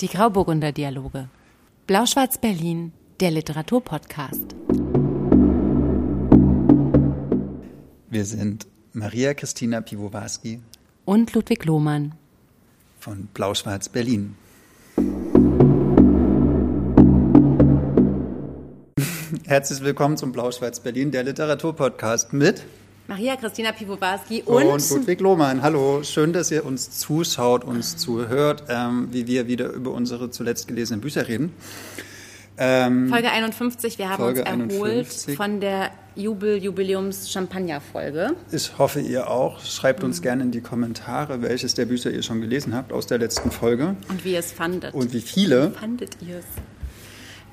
Die Grauburgunder Dialoge. Blau-Schwarz Berlin, der Literaturpodcast. Wir sind Maria Christina Piwowarski Und Ludwig Lohmann. von Blau-Schwarz Berlin. Herzlich willkommen zum Blau-Schwarz Berlin, der Literaturpodcast mit Maria Christina Piwowarski und, und, Ludwig Lohmann. Hallo, schön, dass ihr uns zuschaut, uns zuhört, ähm, wie wir wieder über unsere zuletzt gelesenen Bücher reden. Ähm, Folge 51. Wir haben Folge uns erholt 51. von der Jubel-Jubiläums-Champagner-Folge. ich hoffe, ihr auch. Schreibt uns gerne in die Kommentare, welches der Bücher ihr schon gelesen habt aus der letzten Folge Und wie ihr es fandet. und wie viele. fandet ihr es?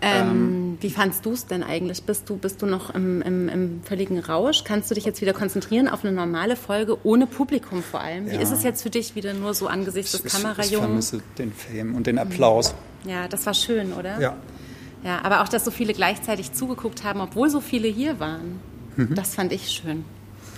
Ähm, wie fandst du es denn eigentlich? Bist du, bist du noch im, im, im völligen Rausch? Kannst du dich jetzt wieder konzentrieren auf eine normale Folge ohne Publikum vor allem? Wie Ja. ist es jetzt für dich wieder nur so angesichts des Ich, ich Kamerajungen? vermisse den Fame und den Applaus. Ja, das war schön, oder? Ja. Ja, aber auch, dass so viele gleichzeitig zugeguckt haben, obwohl so viele hier waren. Mhm. Das fand ich schön.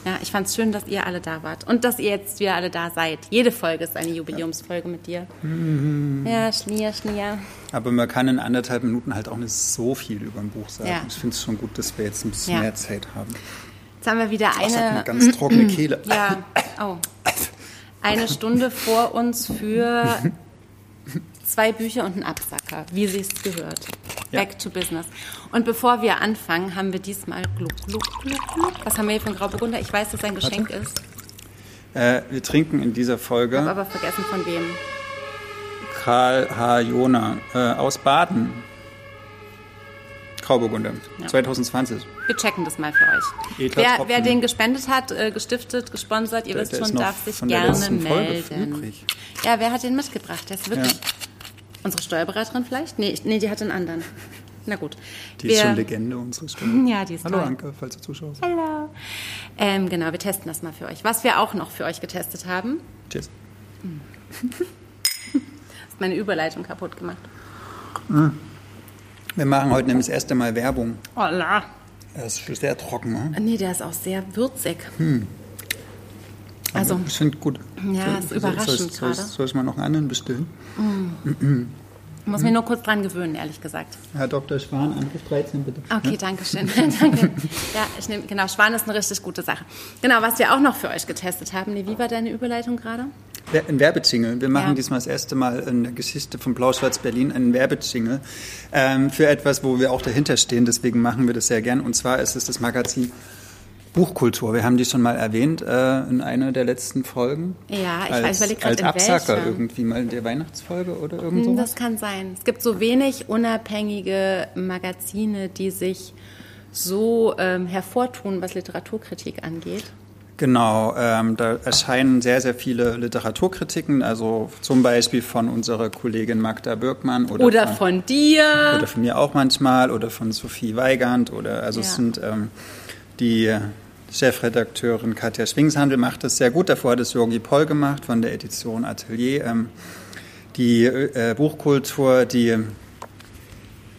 Ja, ich fand es schön, dass ihr alle da wart und dass ihr jetzt wieder alle da seid. Jede Folge ist eine Jubiläumsfolge mit dir. Mhm. Ja, Schnier, Schnier. Aber man kann in anderthalb Minuten halt auch nicht so viel über ein Buch sagen. Ja. Ich finde es schon gut, dass wir jetzt ein bisschen Ja. mehr Zeit haben. Jetzt haben wir wieder eine eine, ganz trockene Kehle. ja, oh, eine Stunde vor uns für zwei Bücher und einen Absacker, wie sie es gehört. Ja. Back to business. Und bevor wir anfangen, haben wir diesmal Gluck, Gluck, Gluck, Gluck. Was haben wir hier ein Grauburgunder? Ich weiß, dass es ein Geschenk ist. Äh, wir trinken in dieser Ich habe Folge aber vergessen von wem. Karl H. Jona äh, aus Baden. Grauburgunder, 2020. Wir checken das mal für euch. Edler Wer, wer den gespendet hat, äh, gestiftet, gesponsert, ihr Der- wisst der schon, darf sich von der gerne Folge melden. Ja, wer hat den mitgebracht? Der ist wirklich. Ja. Unsere Steuerberaterin vielleicht? Nee, nee, die hat einen anderen. Na gut. Die wir, ist schon Legende unseres Stunde. Ja, die ist Hallo toll. Anke, falls du zuschaust. Hallo. Ähm, genau, wir testen das mal für euch. Was wir auch noch für euch getestet haben, Cheers. ist meine Überleitung kaputt gemacht. Wir machen heute nämlich das erste Mal Werbung. Oh la. Das ist sehr trocken, ne? Nee, der ist auch sehr würzig. Hm. Also, Ich finde gut. Ja, ist soll, überraschend soll, soll, gerade. soll ich mal noch einen anderen bestellen? ich muss mich nur kurz dran gewöhnen, ehrlich gesagt. Herr Dr. Schwan, Angriff 13 bitte. Okay, danke schön. danke. Ja, ich nehme, genau, Schwan ist eine richtig gute Sache. Genau, was wir auch noch für euch getestet haben. Wie war deine Überleitung gerade? Ein Werbejingle. Wir machen Ja. diesmal das erste Mal in der Geschichte von Blau-Schwarz Berlin einen Werbejingle ähm, für etwas, wo wir auch dahinter stehen. Deswegen machen wir das sehr gern. Und zwar ist es das Magazin Buchkultur. Wir haben die schon mal erwähnt äh, in einer der letzten Folgen. Ja, ich als, weiß, ich überlege Als gerade, in Absacker welcher. irgendwie mal in der Weihnachtsfolge oder irgend Hm, sowas. Das kann sein. Es gibt so wenig unabhängige Magazine, die sich so ähm, hervortun, was Literaturkritik angeht. Genau, ähm, da erscheinen sehr, sehr viele Literaturkritiken, also zum Beispiel von unserer Kollegin Magda Birkmann oder, Oder von dir. oder von mir auch manchmal oder von Sophie Weigand oder also Ja. es sind ähm, die Chefredakteurin Katja Schwingshandel macht das sehr gut. Davor hat es Jorgi Poll gemacht von der Edition Atelier. Ähm, die äh, Buchkultur, die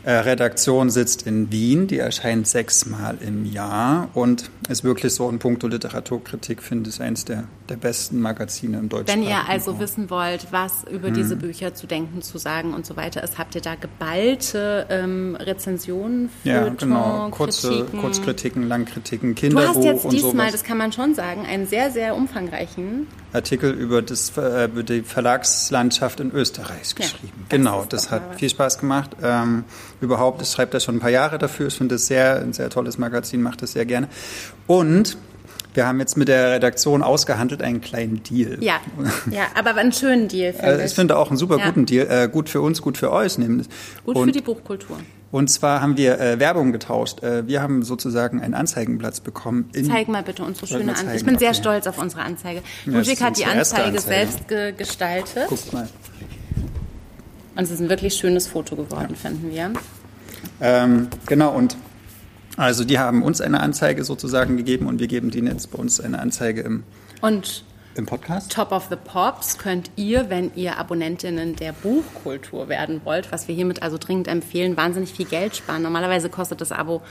äh, Redaktion sitzt in Wien, die erscheint sechsmal im Jahr und ist wirklich so in puncto Literaturkritik, finde ich, eines der, der besten Magazine im Wenn deutschsprachigen ihr also Raum. wissen wollt, was über Hm. diese Bücher zu denken, zu sagen und so weiter ist, habt ihr da geballte ähm, Rezensionen, Ja, Feuilleton, genau. Kurze, Kritiken. Kurzkritiken, Langkritiken, Du Kinderbuch hast jetzt und diesmal, das kann man schon sagen, einen sehr, sehr umfangreichen. Artikel über, das, äh, über die Verlagslandschaft in Österreich Ja, geschrieben. das genau, das hat viel Spaß gemacht. Ähm, überhaupt, ich schreibe das schon ein paar Jahre dafür. Ich finde das sehr, ein sehr tolles Magazin, mache das sehr gerne. Und wir haben jetzt mit der Redaktion ausgehandelt einen kleinen Deal. Ja, ja, aber einen schönen Deal, finde Also ich. ich finde auch einen super Ja. guten Deal. Äh, gut für uns, gut für euch. Nämlich. Gut und, für die Buchkultur. und zwar haben wir äh, Werbung getauscht. Äh, wir haben sozusagen einen Anzeigenplatz bekommen. Zeig mal bitte unsere schöne Anzeige. Ich bin sehr Okay. stolz auf unsere Anzeige. Ja, Ludwig hat die Anzeige Anzeige. selbst ge gestaltet. Guckt mal. Und es ist ein wirklich schönes Foto geworden, finden wir. Ähm, genau, und also die haben uns eine Anzeige sozusagen gegeben und wir geben denen jetzt bei uns eine Anzeige im, Und im Podcast. Top of the Pops könnt ihr, wenn ihr Abonnentinnen der Buchkultur werden wollt, was wir hiermit also dringend empfehlen, wahnsinnig viel Geld sparen. Normalerweise kostet das Abo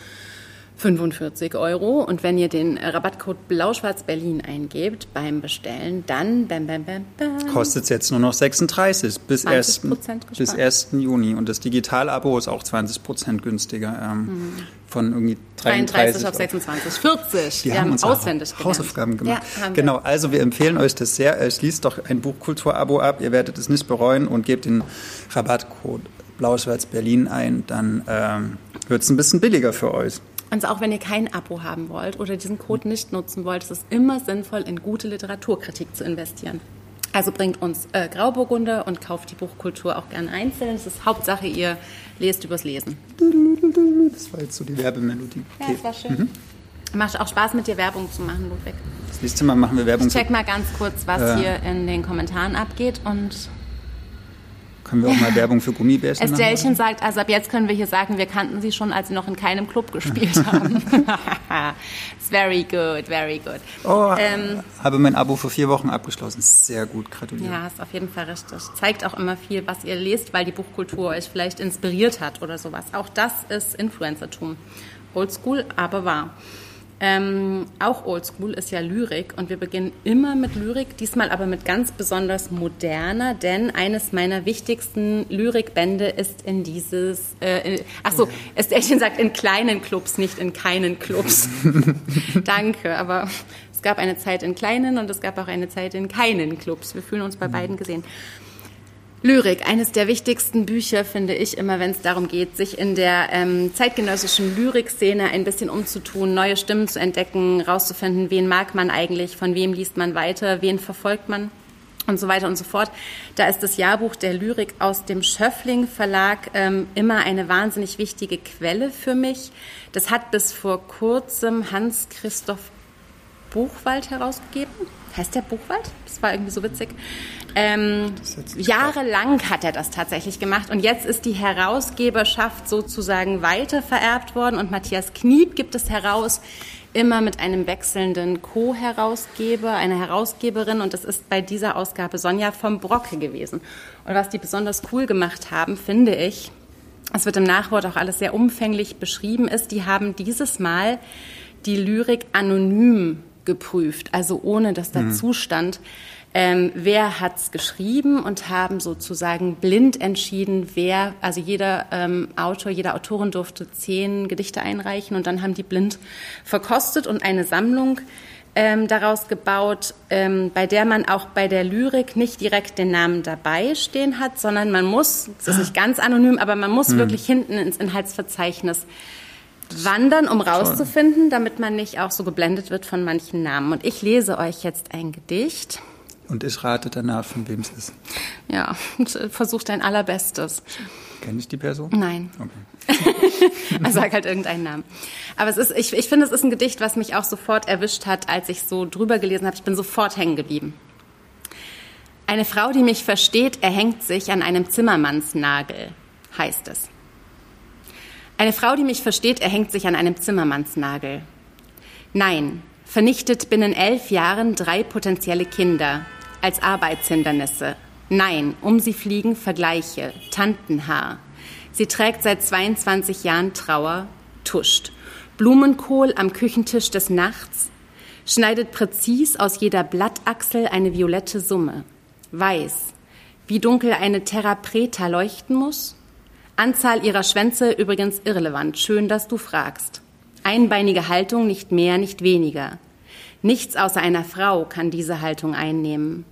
45 Euro. Und wenn ihr den Rabattcode Blauschwarz-Berlin eingebt beim Bestellen, dann bam, bam, bam, bam. Kostet es jetzt nur noch 36 bis 1. 20% bis gespart. 1. Juni. Und das Digital-Abo ist auch 20 Prozent günstiger. Ähm, Von irgendwie 33, 33 auf 26, 40. Wir, Wir, haben uns auswendig. Hausaufgaben gemacht. Ja, genau, also wir empfehlen euch das sehr. Äh, Schließt doch ein Buchkultur-Abo ab. Ihr werdet es nicht bereuen und gebt den Rabattcode Blau-Schwarz Berlin ein. Dann ähm, wird es ein bisschen billiger für euch. Und auch wenn ihr kein Abo haben wollt oder diesen Code nicht nutzen wollt, ist es immer sinnvoll, in gute Literaturkritik zu investieren. Also bringt uns äh, Grauburgunder und kauft die Buchkultur auch gerne einzeln. Es ist Hauptsache, ihr lest übers Lesen. Das war jetzt so die Werbemelodie. Ja, Okay. das war schön. Macht auch Spaß, mit dir Werbung zu machen, Ludwig. Das nächste Mal machen wir Werbung. Ich check mal ganz kurz, was Äh. hier in den Kommentaren abgeht. Und können wir auch mal Werbung für Gummibärchen machen? Estellchen sagt, also ab jetzt können wir hier sagen, wir kannten sie schon, als sie noch in keinem Club gespielt haben. It's very good, very good. Oh, Ähm, habe mein Abo vor vier Wochen abgeschlossen. Sehr gut, gratuliere. Ja, ist auf jeden Fall richtig. Zeigt auch immer viel, was ihr lest, weil die Buchkultur euch vielleicht inspiriert hat oder sowas. Auch das ist Influencertum. Oldschool, aber wahr. Ähm, auch Oldschool ist ja Lyrik und wir beginnen immer mit Lyrik, diesmal aber mit ganz besonders moderner, denn eines meiner wichtigsten Lyrikbände ist in dieses, äh, in, ach so, Estellchen sagt in kleinen Clubs, nicht in keinen Clubs. Danke, aber es gab eine Zeit in kleinen und es gab auch eine Zeit in keinen Clubs. Wir fühlen uns bei beiden gesehen. Lyrik, eines der wichtigsten Bücher, finde ich immer, wenn es darum geht, sich in der ähm, zeitgenössischen Lyrikszene ein bisschen umzutun, neue Stimmen zu entdecken, rauszufinden, wen mag man eigentlich, von wem liest man weiter, wen verfolgt man und so weiter und so fort. Da ist das Jahrbuch der Lyrik aus dem Schöffling Verlag ähm, immer eine wahnsinnig wichtige Quelle für mich. Das hat bis vor kurzem Hans Christoph Buchwald herausgegeben. Heißt der Buchwald? Das war irgendwie so witzig. Ähm, jahrelang hat er das tatsächlich gemacht und jetzt ist die Herausgeberschaft sozusagen weiter vererbt worden und Matthias Kniep gibt es heraus, immer mit einem wechselnden Co-Herausgeber, einer Herausgeberin und das ist bei dieser Ausgabe Sonja vom Brocke gewesen. Und was die besonders cool gemacht haben, finde ich, es wird im Nachwort auch alles sehr umfänglich beschrieben ist, die haben dieses Mal die Lyrik anonym geprüft, also ohne dass dazu stand, ähm, wer hat's geschrieben und haben sozusagen blind entschieden, wer, also jeder ähm, Autor, jede Autorin durfte zehn Gedichte einreichen und dann haben die blind verkostet und eine Sammlung ähm, daraus gebaut, ähm, bei der man auch bei der Lyrik nicht direkt den Namen dabei stehen hat, sondern man muss, es ist nicht ganz anonym, aber man muss wirklich hinten ins Inhaltsverzeichnis wandern, um rauszufinden, damit man nicht auch so geblendet wird von manchen Namen. Und ich lese euch jetzt ein Gedicht. Und ich rate danach, von wem es ist. Ja, versuch dein allerbestes. Kenne ich die Person? Nein. Okay. Also sag halt irgendeinen Namen. Aber es ist, ich, ich finde, es ist ein Gedicht, was mich auch sofort erwischt hat, als ich so drüber gelesen habe. Ich bin sofort hängen geblieben. Eine Frau, die mich versteht, erhängt sich an einem Zimmermannsnagel, heißt es. Eine Frau, die mich versteht, erhängt sich an einem Zimmermannsnagel. Nein, vernichtet binnen elf Jahren drei potenzielle Kinder als Arbeitshindernisse. Nein, um sie fliegen Vergleiche, Tantenhaar. Sie trägt seit 22 Jahren Trauer, tuscht. Blumenkohl am Küchentisch des Nachts, schneidet präzis aus jeder Blattachsel eine violette Summe. Weiß, wie dunkel eine Terra Preta leuchten muss? Anzahl ihrer Schwänze übrigens irrelevant. Schön, dass du fragst. Einbeinige Haltung, nicht mehr, nicht weniger. Nichts außer einer Frau kann diese Haltung einnehmen.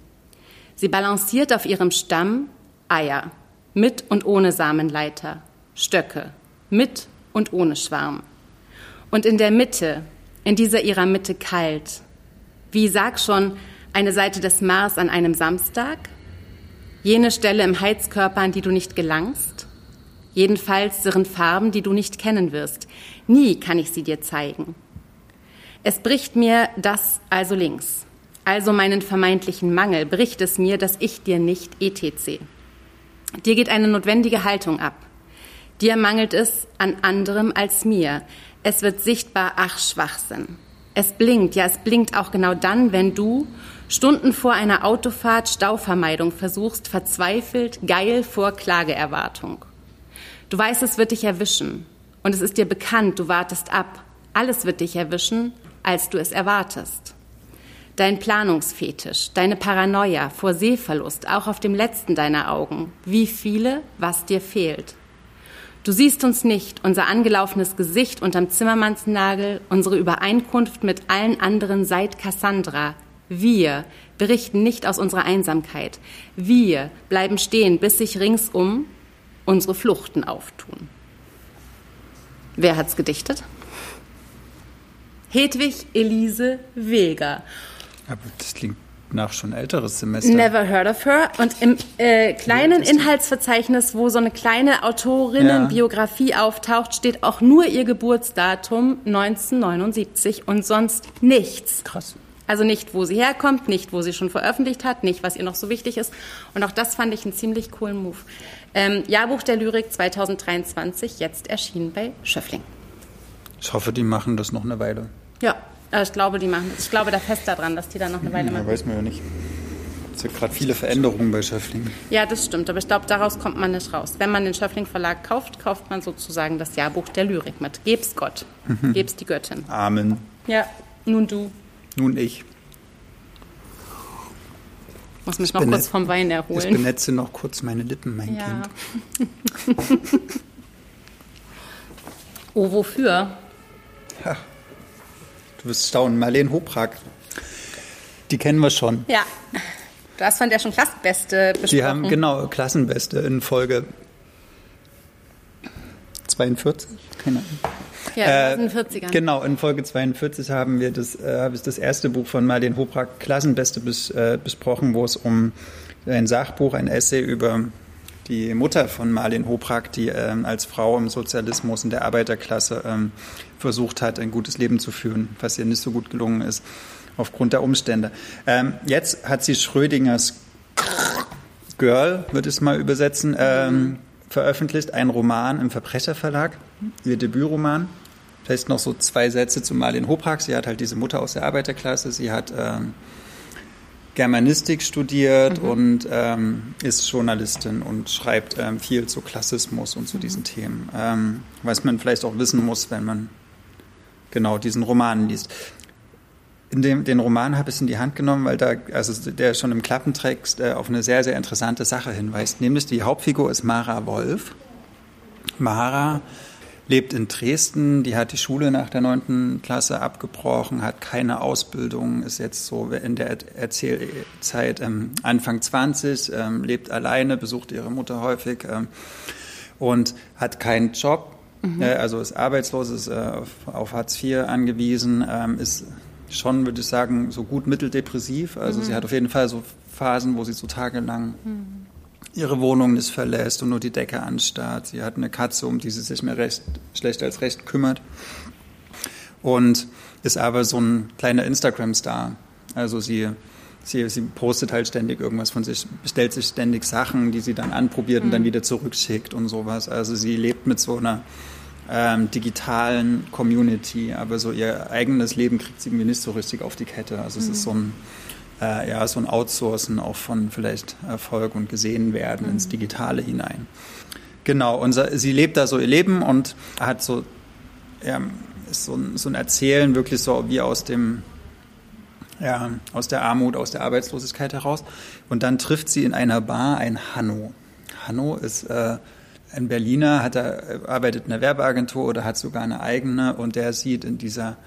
Sie balanciert auf ihrem Stamm Eier, mit und ohne Samenleiter, Stöcke, mit und ohne Schwarm. Und in der Mitte, in dieser ihrer Mitte kalt, wie sag schon, eine Seite des Mars an einem Samstag? Jene Stelle im Heizkörper, an die du nicht gelangst? Jedenfalls irren Farben, die du nicht kennen wirst. Nie kann ich sie dir zeigen. Es bricht mir das also links. Also meinen vermeintlichen Mangel bricht es mir, dass ich dir nicht etc. Dir geht eine notwendige Haltung ab. Dir mangelt es an anderem als mir. Es wird sichtbar, ach Schwachsinn. Es blinkt, ja, es blinkt auch genau dann, wenn du Stunden vor einer Autofahrt Stauvermeidung versuchst, verzweifelt, geil vor Klageerwartung. Du weißt, es wird dich erwischen. Und es ist dir bekannt, du wartest ab. Alles wird dich erwischen, als du es erwartest. Dein Planungsfetisch, deine Paranoia vor Sehverlust, auch auf dem letzten deiner Augen. Wie viele, was dir fehlt. Du siehst uns nicht, unser angelaufenes Gesicht unterm Zimmermannsnagel, unsere Übereinkunft mit allen anderen seit Cassandra. Wir berichten nicht aus unserer Einsamkeit. Wir bleiben stehen, bis sich ringsum unsere Fluchten auftun. Wer hat's gedichtet? Hedwig Elise Weger. Aber das klingt nach schon älteres Semester. Never heard of her. Und im äh, kleinen Inhaltsverzeichnis, wo so eine kleine Autorinnenbiografie ja. auftaucht, steht auch nur ihr Geburtsdatum 1979 und sonst nichts. Krass. Also nicht, wo sie herkommt, nicht, wo sie schon veröffentlicht hat, nicht, was ihr noch so wichtig ist. Und auch das fand ich einen ziemlich coolen Move. Ähm, Jahrbuch der Lyrik 2023, jetzt erschienen bei Schöffling. Ich hoffe, die machen das noch eine Weile. Ja, äh, ich glaube, die machen das. Ich glaube da fest daran, dass die da noch eine Weile machen. Ja, weiß man ja nicht. Es gibt gerade viele Veränderungen bei Schöffling. Ja, das stimmt, aber ich glaube, daraus kommt man nicht raus. Wenn man den Schöffling Verlag kauft, kauft man sozusagen das Jahrbuch der Lyrik mit. Geb's Gott, mhm. geb's die Göttin. Amen. Ja, nun du. Nun ich. Muss mich ich noch kurz vom Wein erholen. Ich benetze noch kurz meine Lippen, mein ja. Kind. oh, wofür? Ja. Du wirst staunen. Marlene Hoprak. Die kennen wir schon. Ja. Du hast von der schon Klassenbeste besprochen. Die haben, genau, Klassenbeste in Folge 42. Keine Ahnung. Ja, in den 40ern. Genau, in Folge 42 haben wir das, äh, habe ich das erste Buch von Marlene Hoprak, Klassenbeste, bis, äh, besprochen, wo es um ein Sachbuch, ein Essay über die Mutter von Marlene Hoprak, die ähm, als Frau im Sozialismus in der Arbeiterklasse ähm, versucht hat, ein gutes Leben zu führen, was ihr nicht so gut gelungen ist aufgrund der Umstände. Ähm, jetzt hat sie Schrödingers Girl, würde ich es mal übersetzen, ähm, veröffentlicht, ein Roman im Verbrecherverlag, ihr Debütroman. Vielleicht noch so zwei Sätze zu Marlene Hoprak. Sie hat halt diese Mutter aus der Arbeiterklasse. Sie hat ähm, Germanistik studiert mhm. und ähm, ist Journalistin und schreibt ähm, viel zu Klassismus und zu mhm. diesen Themen, ähm, was man vielleicht auch wissen muss, wenn man genau diesen Roman liest. In dem, den Roman habe ich in die Hand genommen, weil da, also der schon im Klappentext äh, auf eine sehr, sehr interessante Sache hinweist. Nämlich die Hauptfigur ist Mara Wolf. Mara lebt in Dresden, die hat die Schule nach der neunten Klasse abgebrochen, hat keine Ausbildung, ist jetzt so in der Erzählzeit ähm, Anfang 20, ähm, lebt alleine, besucht ihre Mutter häufig ähm, und hat keinen Job, mhm. äh, also ist arbeitslos, ist äh, auf, auf, Hartz IV angewiesen, ähm, ist schon, würde ich sagen, so gut mitteldepressiv. Also mhm. sie hat auf jeden Fall so Phasen, wo sie so tagelang mhm ihre Wohnung nicht verlässt und nur die Decke anstarrt. Sie hat eine Katze, um die sie sich mehr recht, schlecht als recht kümmert. Und ist aber so ein kleiner Instagram-Star. Also sie, sie, sie postet halt ständig irgendwas von sich, bestellt sich ständig Sachen, die sie dann anprobiert und mhm. dann wieder zurückschickt und sowas. Also sie lebt mit so einer ähm, digitalen Community, aber so ihr eigenes Leben kriegt sie irgendwie nicht so richtig auf die Kette. Also es ist so ein äh, ja, so ein Outsourcen auch von vielleicht Erfolg und gesehen werden mhm. ins Digitale hinein. Genau, und sie lebt da so ihr Leben und hat so, ja, so, so ein Erzählen wirklich so wie aus dem, ja, aus der Armut, aus der Arbeitslosigkeit heraus. Und dann trifft sie in einer Bar ein Hanno. Hanno ist äh, ein Berliner, hat er, arbeitet in einer Werbeagentur oder hat sogar eine eigene und der sieht in dieser,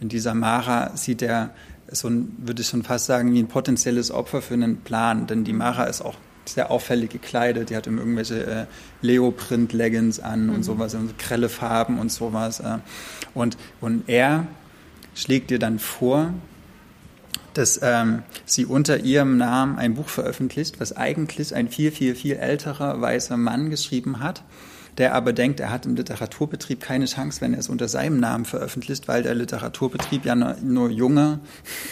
in dieser Mara, sieht er so ein, würde ich schon fast sagen, wie ein potenzielles Opfer für einen Plan. Denn die Mara ist auch sehr auffällig gekleidet. Die hat irgendwelche äh, Leoprint-Leggings an mhm. und sowas, und grelle Farben und sowas. Äh. Und, und er schlägt ihr dann vor, dass ähm, sie unter ihrem Namen ein Buch veröffentlicht, was eigentlich ein viel, viel, viel älterer weißer Mann geschrieben hat der aber denkt, er hat im Literaturbetrieb keine Chance, wenn er es unter seinem Namen veröffentlicht, weil der Literaturbetrieb ja nur, nur junge,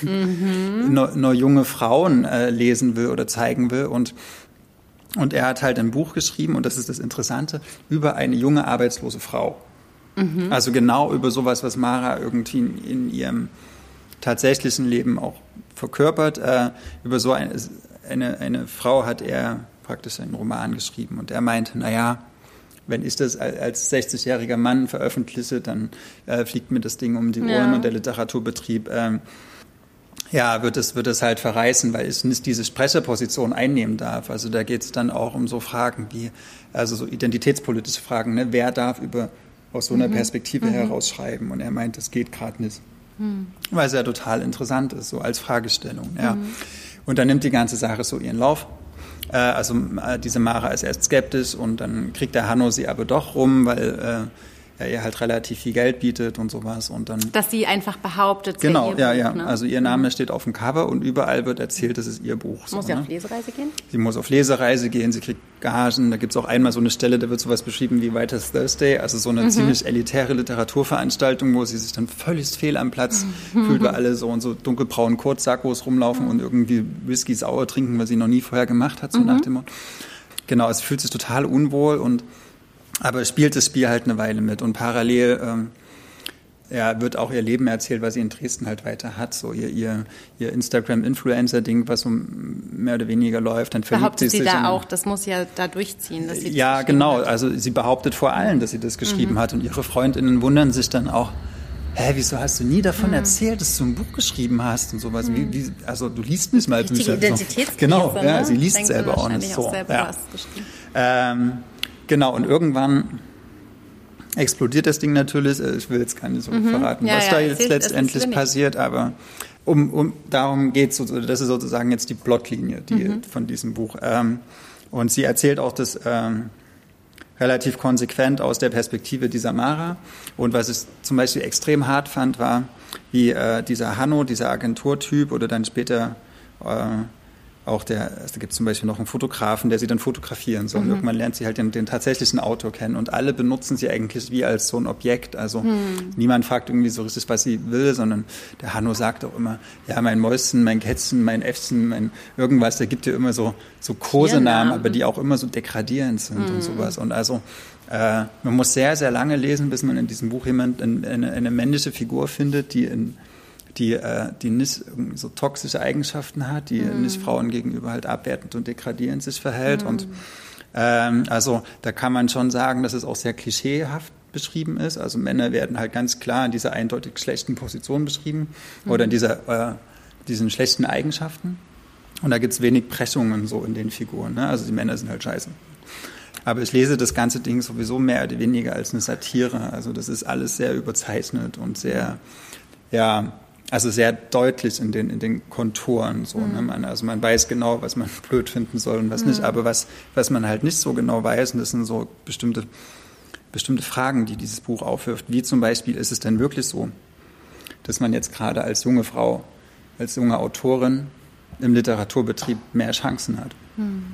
mhm. nur, nur, junge Frauen äh, lesen will oder zeigen will und und er hat halt ein Buch geschrieben, und das ist das Interessante, über eine junge arbeitslose Frau. Mhm. Also genau über sowas, was Mara irgendwie in, in ihrem tatsächlichen Leben auch verkörpert. Äh, über so eine, eine, eine Frau hat er praktisch einen Roman geschrieben. Und er meinte, naja, wenn ich das als 60-jähriger Mann veröffentliche, dann äh, fliegt mir das Ding um die Ohren ja. und der Literaturbetrieb ähm, ja, wird es, wird es halt verreißen, weil es nicht diese Sprecherposition einnehmen darf. Also da geht es dann auch um so Fragen wie, also so identitätspolitische Fragen, ne? wer darf über aus so einer mhm. Perspektive mhm. heraus schreiben? Und er meint, das geht gerade nicht. Mhm. Weil es ja total interessant ist, so als Fragestellung. Ja. Mhm. Und dann nimmt die ganze Sache so ihren Lauf. Äh, also äh, diese Mara ist erst skeptisch und dann kriegt der Hanno sie aber doch rum, weil äh, ihr halt relativ viel Geld bietet und sowas und dann. Dass sie einfach behauptet. Genau, ja, Buch, ja. Ne? Also ihr Name mhm. steht auf dem Cover und überall wird erzählt, das ist ihr Buch. Muss so, sie ne? auf Lesereise gehen? Sie muss auf Lesereise gehen, sie kriegt Gagen. Da gibt es auch einmal so eine Stelle, da wird sowas beschrieben wie Writers Thursday, also so eine mhm. ziemlich elitäre Literaturveranstaltung, wo sie sich dann völlig fehl am Platz mhm. fühlt, weil alle so und so dunkelbraunen Kurzsackos rumlaufen und irgendwie Whisky sauer trinken, was sie noch nie vorher gemacht hat, so nach mhm. dem Motto. Genau, es fühlt sich total unwohl und aber spielt das Spiel halt eine Weile mit und parallel ähm, ja, wird auch ihr Leben erzählt, was sie in Dresden halt weiter hat. So ihr, ihr, ihr Instagram-Influencer-Ding, was so mehr oder weniger läuft. Dann verliebt behauptet sie, sie da auch, das muss ja da durchziehen. Dass sie ja, genau. Hat. Also sie behauptet vor allem, dass sie das geschrieben mhm. hat. Und ihre Freundinnen wundern sich dann auch, hä, wieso hast du nie davon mhm. erzählt, dass du ein Buch geschrieben hast und sowas? Mhm. Wie, wie, also du liest nicht mal Bücher. Identitätskrise, Genau, ne? ja, sie liest Denkt selber auch nicht so. Auch selber ja. Ähm, Genau, und irgendwann explodiert das Ding natürlich. Äh, ich will jetzt nicht so mhm. verraten, ja, was ja, da jetzt letztendlich passiert, aber um, um darum geht es, das ist sozusagen jetzt die Plotlinie die, mhm. von diesem Buch. Ähm, und sie erzählt auch das ähm, relativ konsequent aus der Perspektive dieser Mara. Und was ich zum Beispiel extrem hart fand, war, wie äh, dieser Hanno, dieser Agenturtyp oder dann später äh, auch der, es gibt zum Beispiel noch einen Fotografen, der sie dann fotografieren soll. Mhm. Irgendwann lernt sie halt den, den, tatsächlichen Autor kennen und alle benutzen sie eigentlich wie als so ein Objekt. Also mhm. niemand fragt irgendwie so richtig, was sie will, sondern der Hanno sagt auch immer, ja, mein Mäuschen, mein Kätzchen, mein Äffchen, mein irgendwas, der gibt ja immer so, so Kosenamen, aber die auch immer so degradierend sind mhm. und sowas. Und also äh, man muss sehr, sehr lange lesen, bis man in diesem Buch jemand, eine, eine männliche Figur findet, die in die, äh, die nicht so toxische Eigenschaften hat, die mhm. nicht Frauen gegenüber halt abwertend und degradierend sich verhält. Mhm. Und ähm, also da kann man schon sagen, dass es auch sehr klischeehaft beschrieben ist. Also Männer werden halt ganz klar in dieser eindeutig schlechten Position beschrieben mhm. oder in dieser, äh, diesen schlechten Eigenschaften. Und da gibt es wenig Pressungen so in den Figuren. Ne? Also die Männer sind halt scheiße. Aber ich lese das ganze Ding sowieso mehr oder weniger als eine Satire. Also das ist alles sehr überzeichnet und sehr, ja, also sehr deutlich in den, in den Konturen. So, mhm. ne? man, also man weiß genau, was man blöd finden soll und was mhm. nicht. Aber was, was man halt nicht so genau weiß, und das sind so bestimmte, bestimmte Fragen, die dieses Buch aufwirft. Wie zum Beispiel, ist es denn wirklich so, dass man jetzt gerade als junge Frau, als junge Autorin im Literaturbetrieb mehr Chancen hat? Mhm.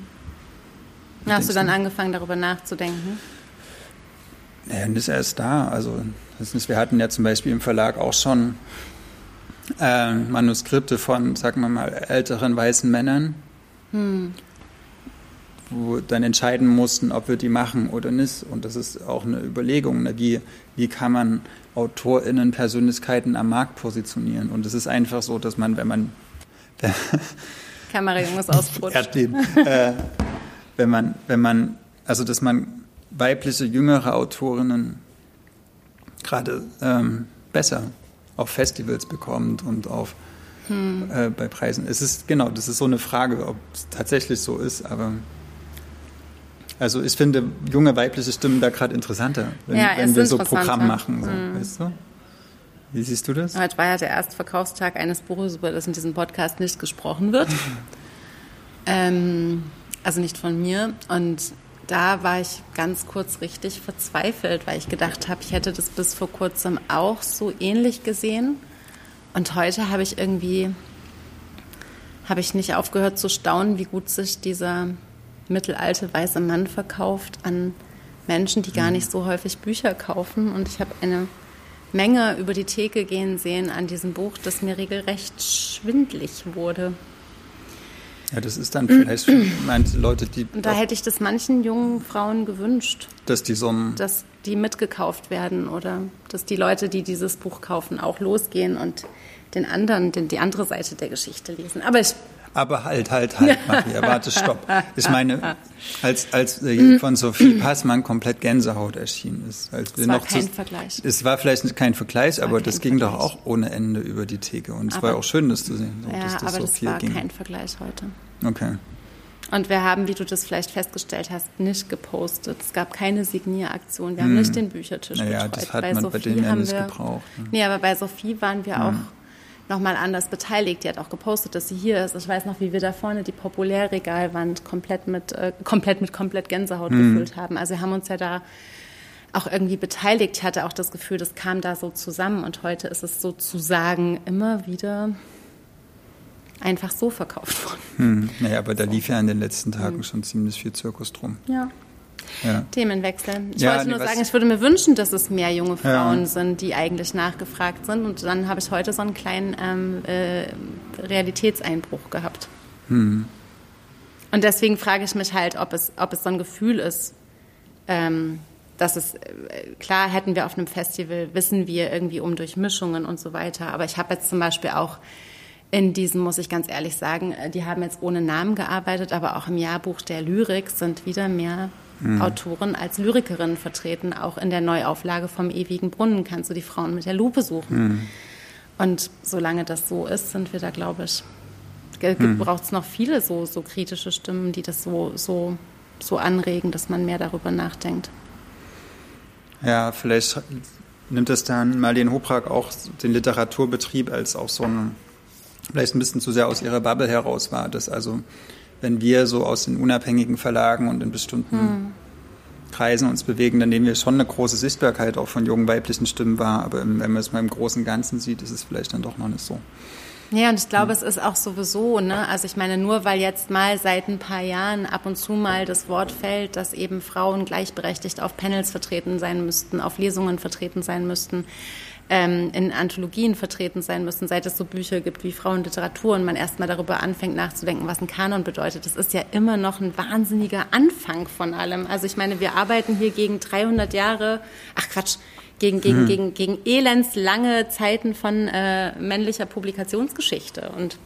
Hast du dann angefangen, darüber nachzudenken? Ja, nicht erst da. Also, wir hatten ja zum Beispiel im Verlag auch schon äh, Manuskripte von, sagen wir mal, älteren weißen Männern, hm. wo dann entscheiden mussten, ob wir die machen oder nicht. Und das ist auch eine Überlegung, ne? wie, wie kann man AutorInnen, Persönlichkeiten am Markt positionieren. Und es ist einfach so, dass man, wenn man Kamerajung ist ausgerutscht. äh, wenn man, wenn man, also dass man weibliche, jüngere Autorinnen gerade ähm, besser auf Festivals bekommt und auf hm. äh, bei Preisen. Es ist genau, das ist so eine Frage, ob es tatsächlich so ist, aber also ich finde junge weibliche Stimmen da gerade interessanter, wenn, ja, wenn wir so Programm machen. So, hm. weißt du? Wie siehst du das? Heute war ja der erste Verkaufstag eines Buches, über das in diesem Podcast nicht gesprochen wird. ähm, also nicht von mir. Und da war ich ganz kurz richtig verzweifelt, weil ich gedacht habe, ich hätte das bis vor kurzem auch so ähnlich gesehen. Und heute habe ich irgendwie, habe ich nicht aufgehört zu staunen, wie gut sich dieser mittelalte weiße Mann verkauft an Menschen, die gar mhm. nicht so häufig Bücher kaufen. Und ich habe eine Menge über die Theke gehen sehen an diesem Buch, das mir regelrecht schwindlig wurde. Ja, das ist dann vielleicht für manche Leute, die. Und da hätte ich das manchen jungen Frauen gewünscht. Dass die so Dass die mitgekauft werden oder dass die Leute, die dieses Buch kaufen, auch losgehen und den anderen, den, die andere Seite der Geschichte lesen. Aber ich Aber halt, halt, halt, Maria, warte, stopp. Ich meine, als, als äh, von Sophie Passmann komplett Gänsehaut erschienen ist. Als wir es war noch kein zu, Vergleich. Es war vielleicht kein Vergleich, aber das ging Vergleich. doch auch ohne Ende über die Theke. Und es war auch schön, das zu sehen. So, ja, dass das aber so das war ging. kein Vergleich heute. Okay. Und wir haben, wie du das vielleicht festgestellt hast, nicht gepostet. Es gab keine Signieraktion. Wir haben hm. nicht den Büchertisch naja, betreut. das hat bei man Sophie bei denen haben wir, gebraucht. Ne? Nee, aber bei Sophie waren wir hm. auch nochmal anders beteiligt. Die hat auch gepostet, dass sie hier ist. Ich weiß noch, wie wir da vorne die Populärregalwand komplett mit, äh, komplett mit komplett Gänsehaut hm. gefüllt haben. Also wir haben uns ja da auch irgendwie beteiligt. Ich hatte auch das Gefühl, das kam da so zusammen. Und heute ist es sozusagen immer wieder einfach so verkauft worden. Hm. Naja, aber da lief ja in den letzten Tagen hm. schon ziemlich viel Zirkus drum. Ja. Ja. Themenwechsel. Ich ja, wollte nur sagen, ich würde mir wünschen, dass es mehr junge Frauen ja. sind, die eigentlich nachgefragt sind. Und dann habe ich heute so einen kleinen ähm, äh, Realitätseinbruch gehabt. Hm. Und deswegen frage ich mich halt, ob es, ob es so ein Gefühl ist, ähm, dass es, äh, klar hätten wir auf einem Festival, wissen wir irgendwie um Durchmischungen und so weiter. Aber ich habe jetzt zum Beispiel auch in diesem, muss ich ganz ehrlich sagen, äh, die haben jetzt ohne Namen gearbeitet, aber auch im Jahrbuch der Lyrik sind wieder mehr mhm. Autoren als Lyrikerinnen vertreten. Auch in der Neuauflage vom Ewigen Brunnen kannst du die Frauen mit der Lupe suchen. Mhm. Und solange das so ist, sind wir da, glaube ich, mhm. braucht es noch viele so, so kritische Stimmen, die das so, so, so anregen, dass man mehr darüber nachdenkt. Ja, vielleicht nimmt es dann Marlene Hoprak auch den Literaturbetrieb als auch so ein vielleicht ein bisschen zu sehr aus ihrer Bubble heraus war. Dass also, wenn wir so aus den unabhängigen Verlagen und in bestimmten hm. Kreisen uns bewegen, dann nehmen wir schon eine große Sichtbarkeit auch von jungen weiblichen Stimmen wahr. Aber wenn man es mal im großen Ganzen sieht, ist es vielleicht dann doch noch nicht so. Ja, und ich glaube, hm. es ist auch sowieso, ne? Also ich meine, nur weil jetzt mal seit ein paar Jahren ab und zu mal das Wort fällt, dass eben Frauen gleichberechtigt auf Panels vertreten sein müssten, auf Lesungen vertreten sein müssten, ähm, in Anthologien vertreten sein müssen, seit es so Bücher gibt wie Frauenliteratur und man erstmal darüber anfängt nachzudenken, was ein Kanon bedeutet. Das ist ja immer noch ein wahnsinniger Anfang von allem. Also ich meine, wir arbeiten hier gegen 300 Jahre, ach Quatsch, gegen, gegen, mhm. gegen, gegen elendslange Zeiten von äh, männlicher Publikationsgeschichte. Und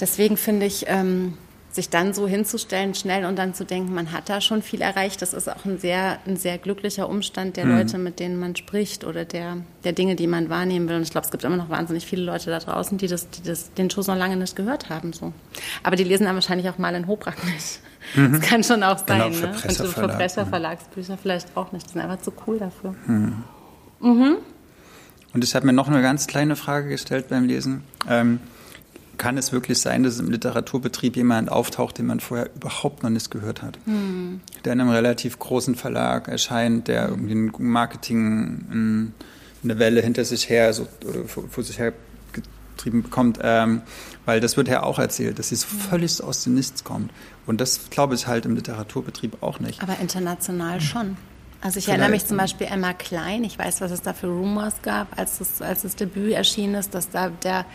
deswegen finde ich, ähm, sich dann so hinzustellen, schnell und dann zu denken, man hat da schon viel erreicht, das ist auch ein sehr, ein sehr glücklicher Umstand der mhm. Leute, mit denen man spricht oder der, der Dinge, die man wahrnehmen will. Und ich glaube, es gibt immer noch wahnsinnig viele Leute da draußen, die, das, die das, den Schuss noch lange nicht gehört haben. So. Aber die lesen dann wahrscheinlich auch mal in Hobrak nicht. Mhm. Das kann schon auch genau, sein. Genau, ne? Und so Verbrecherverlagsbücher vielleicht auch nicht. Die sind einfach zu cool dafür. Mhm. Mhm. Und ich habe mir noch eine ganz kleine Frage gestellt beim Lesen. Ähm, kann es wirklich sein, dass im Literaturbetrieb jemand auftaucht, den man vorher überhaupt noch nicht gehört hat. Mhm. Der in einem relativ großen Verlag erscheint, der irgendwie ein Marketing, eine Welle hinter sich her so, oder vor sich her getrieben bekommt, ähm, weil das wird ja auch erzählt, dass sie so hm. völlig aus dem Nichts kommt. Und das glaube ich halt im Literaturbetrieb auch nicht. Aber international schon. Also ich Vielleicht. erinnere mich zum Beispiel Emma Klein, ich weiß, was es da für Rumors gab, als das, als das Debüt erschienen ist, dass da der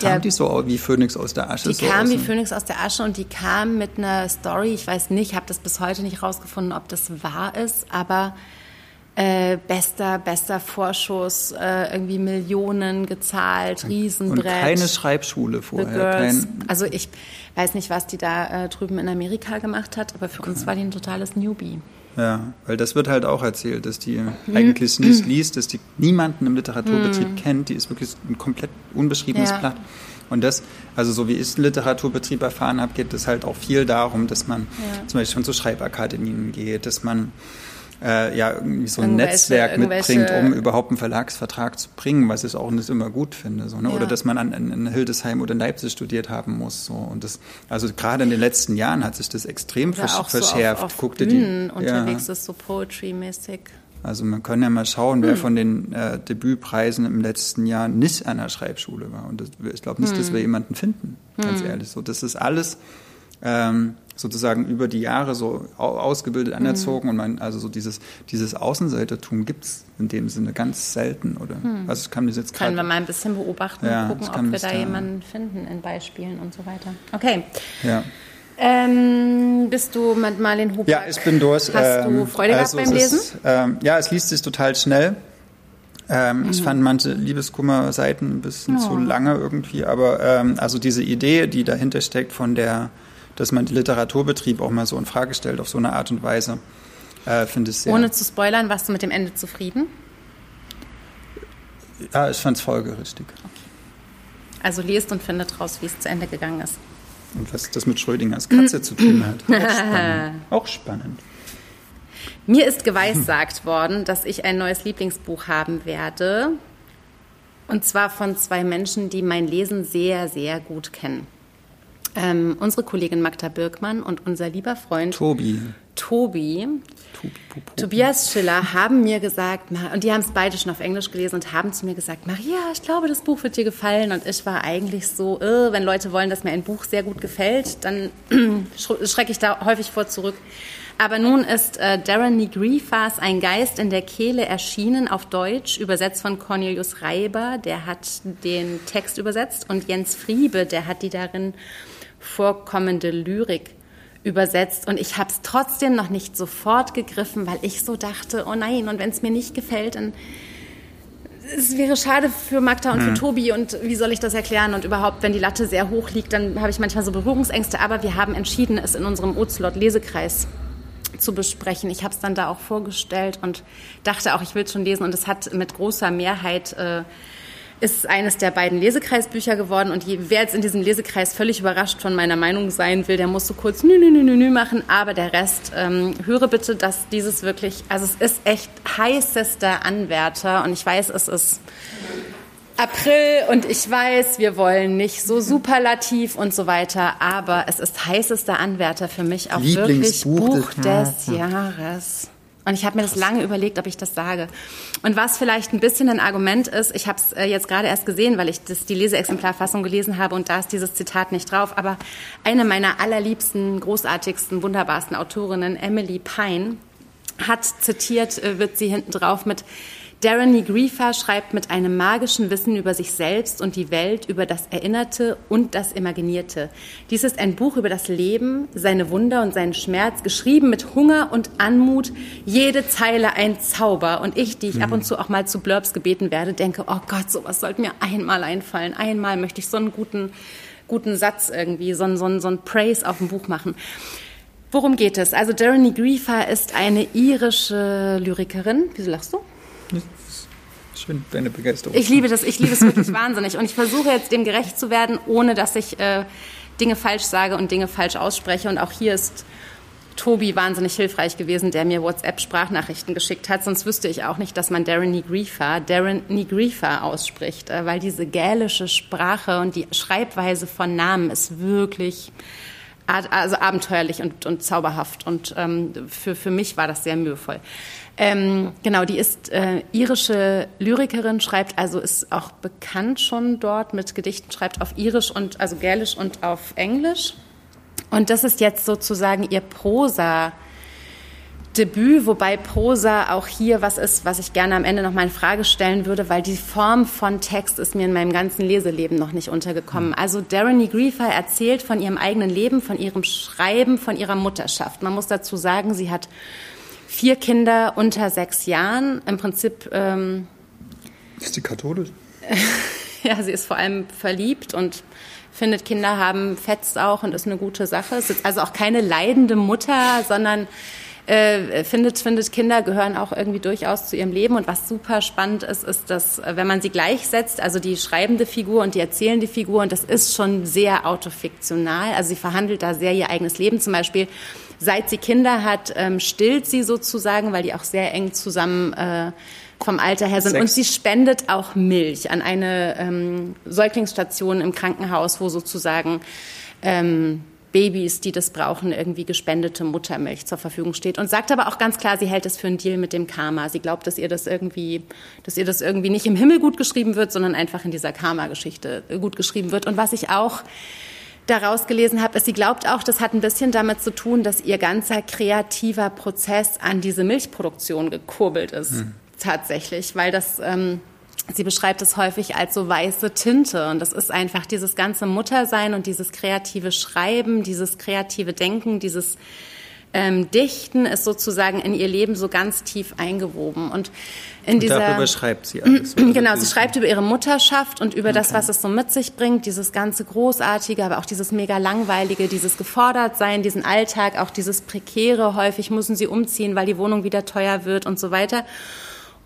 Kam der, die so wie Phönix aus der Asche? Die so kam wie Phönix aus der Asche und die kam mit einer Story, ich weiß nicht, habe das bis heute nicht rausgefunden, ob das wahr ist, aber äh, bester, bester Vorschuss, äh, irgendwie Millionen gezahlt, Riesenbrett. Und keine Schreibschule vorher. Kein also ich weiß nicht, was die da äh, drüben in Amerika gemacht hat, aber für okay. uns war die ein totales Newbie. Ja, weil das wird halt auch erzählt, dass die mhm. eigentlich nicht liest, dass die niemanden im Literaturbetrieb mhm. kennt. Die ist wirklich ein komplett unbeschriebenes ja. Blatt. Und das, also so wie ich Literaturbetrieb erfahren habe, geht es halt auch viel darum, dass man ja. zum Beispiel schon zu Schreibakademien geht, dass man äh, ja irgendwie so ein Netzwerk mitbringt, um überhaupt einen Verlagsvertrag zu bringen, was ich auch nicht immer gut finde. So, ne? Ja. Oder dass man an, in Hildesheim oder in Leipzig studiert haben muss. So. Und das, also gerade in den letzten Jahren hat sich das extrem oder versch verschärft. So auf, auf Guckte die unterwegs ja. ist, so Poetry-mäßig. Also man kann ja mal schauen, wer hm. von den äh, Debütpreisen im letzten Jahr nicht an der Schreibschule war. Und das, ich glaube nicht, hm. dass wir jemanden finden, ganz hm. ehrlich. So, das ist alles ähm, sozusagen über die Jahre so ausgebildet, anerzogen mhm. und man, also so dieses, dieses Außenseitertum gibt es in dem Sinne ganz selten, oder? Mhm. Also ich kann das jetzt Können wir mal ein bisschen beobachten ja, und gucken, ob wir da jemanden finden in Beispielen und so weiter. Okay. Ja. Ähm, bist du mit Marlene Huber? Ja, ich bin durch. Hast ähm, du Freude also gehabt beim Lesen? Ist, ähm, ja, es liest sich total schnell. Ähm, mhm. Ich fand manche Liebeskummer-Seiten ein bisschen oh. zu lange irgendwie, aber ähm, also diese Idee, die dahinter steckt von der, dass man den Literaturbetrieb auch mal so in Frage stellt auf so eine Art und Weise, äh, finde ich sehr. Ohne zu spoilern, warst du mit dem Ende zufrieden? Ja, ich fand es folgerichtig. Okay. Also lest und findet raus, wie es zu Ende gegangen ist. Und was das mit Schrödingers Katze zu tun hat. Auch spannend. Auch spannend. Mir ist geweissagt worden, dass ich ein neues Lieblingsbuch haben werde. Und zwar von zwei Menschen, die mein Lesen sehr, sehr gut kennen. Ähm, unsere Kollegin Magda Birkmann und unser lieber Freund Tobi. Tobi. Tobi Tobias Schiller haben mir gesagt, und die haben es beide schon auf Englisch gelesen und haben zu mir gesagt, Maria, ich glaube, das Buch wird dir gefallen. Und ich war eigentlich so, äh, wenn Leute wollen, dass mir ein Buch sehr gut gefällt, dann schrecke ich da häufig vor zurück. Aber nun ist äh, Darren Nigrifas Ein Geist in der Kehle erschienen auf Deutsch, übersetzt von Cornelius Reiber, der hat den Text übersetzt, und Jens Friebe, der hat die darin vorkommende Lyrik übersetzt. Und ich habe es trotzdem noch nicht sofort gegriffen, weil ich so dachte, oh nein, und wenn es mir nicht gefällt, dann es wäre schade für Magda und für hm. Tobi und wie soll ich das erklären? Und überhaupt, wenn die Latte sehr hoch liegt, dann habe ich manchmal so Berührungsängste. Aber wir haben entschieden, es in unserem Ozelot-Lesekreis zu besprechen. Ich habe es dann da auch vorgestellt und dachte auch, ich will es schon lesen. Und es hat mit großer Mehrheit äh, ist eines der beiden Lesekreisbücher geworden. Und wer jetzt in diesem Lesekreis völlig überrascht von meiner Meinung sein will, der muss so kurz nü, nü, nü, nü, nü machen. Aber der Rest, ähm, höre bitte, dass dieses wirklich, also es ist echt heißester Anwärter. Und ich weiß, es ist April und ich weiß, wir wollen nicht so superlativ und so weiter, aber es ist heißester Anwärter für mich auch wirklich Buch des, des Jahres. Und ich habe mir das lange überlegt, ob ich das sage. Und was vielleicht ein bisschen ein Argument ist, ich habe es äh, jetzt gerade erst gesehen, weil ich das, die Leseexemplarfassung gelesen habe und da ist dieses Zitat nicht drauf, aber eine meiner allerliebsten, großartigsten, wunderbarsten Autorinnen, Emily Pine, hat zitiert, äh, wird sie hinten drauf mit Darren Negrifa schreibt mit einem magischen Wissen über sich selbst und die Welt, über das Erinnerte und das Imaginierte. Dies ist ein Buch über das Leben, seine Wunder und seinen Schmerz, geschrieben mit Hunger und Anmut, jede Zeile ein Zauber. Und ich, die ich mhm. ab und zu auch mal zu Blurbs gebeten werde, denke, oh Gott, sowas sollte mir einmal einfallen. Einmal möchte ich so einen guten, guten Satz irgendwie, so einen, so einen, so einen Praise auf dem Buch machen. Worum geht es? Also Darren Negrifa ist eine irische Lyrikerin. Wieso lachst du? Schön, deine Begeisterung. Ich liebe das, ich liebe es wirklich wahnsinnig. Und ich versuche jetzt dem gerecht zu werden, ohne dass ich äh, Dinge falsch sage und Dinge falsch ausspreche. Und auch hier ist Tobi wahnsinnig hilfreich gewesen, der mir WhatsApp-Sprachnachrichten geschickt hat. Sonst wüsste ich auch nicht, dass man Darren Nigrifa, Darren Nigrifa ausspricht, äh, weil diese gälische Sprache und die Schreibweise von Namen ist wirklich also abenteuerlich und, und zauberhaft. Und ähm, für, für mich war das sehr mühevoll. Ähm, genau, die ist äh, irische Lyrikerin, schreibt also ist auch bekannt schon dort mit Gedichten, schreibt auf irisch und also gälisch und auf Englisch. Und das ist jetzt sozusagen ihr Prosa. Debüt, wobei Prosa auch hier was ist, was ich gerne am Ende noch mal in Frage stellen würde, weil die Form von Text ist mir in meinem ganzen Leseleben noch nicht untergekommen. Also Darren Griefer erzählt von ihrem eigenen Leben, von ihrem Schreiben, von ihrer Mutterschaft. Man muss dazu sagen, sie hat vier Kinder unter sechs Jahren. Im Prinzip. Ähm, ist sie katholisch? ja, sie ist vor allem verliebt und findet, Kinder haben fetzt auch und ist eine gute Sache. Es ist also auch keine leidende Mutter, sondern äh, findet, findet, Kinder gehören auch irgendwie durchaus zu ihrem Leben. Und was super spannend ist, ist, dass äh, wenn man sie gleichsetzt, also die schreibende Figur und die erzählende Figur, und das ist schon sehr autofiktional, also sie verhandelt da sehr ihr eigenes Leben. Zum Beispiel Seit sie Kinder hat, ähm, stillt sie sozusagen, weil die auch sehr eng zusammen äh, vom Alter her sind. Sex. Und sie spendet auch Milch an eine ähm, Säuglingsstation im Krankenhaus, wo sozusagen ähm, Babys, die das brauchen, irgendwie gespendete Muttermilch zur Verfügung steht. Und sagt aber auch ganz klar, sie hält es für einen Deal mit dem Karma. Sie glaubt, dass ihr das irgendwie, dass ihr das irgendwie nicht im Himmel gut geschrieben wird, sondern einfach in dieser Karma-Geschichte gut geschrieben wird. Und was ich auch daraus gelesen habe, ist, sie glaubt auch, das hat ein bisschen damit zu tun, dass ihr ganzer kreativer Prozess an diese Milchproduktion gekurbelt ist. Mhm. Tatsächlich, weil das, ähm, sie beschreibt es häufig als so weiße Tinte. Und das ist einfach dieses ganze Muttersein und dieses kreative Schreiben, dieses kreative Denken, dieses ähm, Dichten ist sozusagen in ihr Leben so ganz tief eingewoben. Und in und dieser, darüber schreibt sie alles. oder? Genau, sie schreibt über ihre Mutterschaft und über das, was es so mit sich bringt, dieses ganze Großartige, aber auch dieses mega langweilige, dieses Gefordertsein, diesen Alltag, auch dieses Prekäre. Häufig müssen sie umziehen, weil die Wohnung wieder teuer wird und so weiter.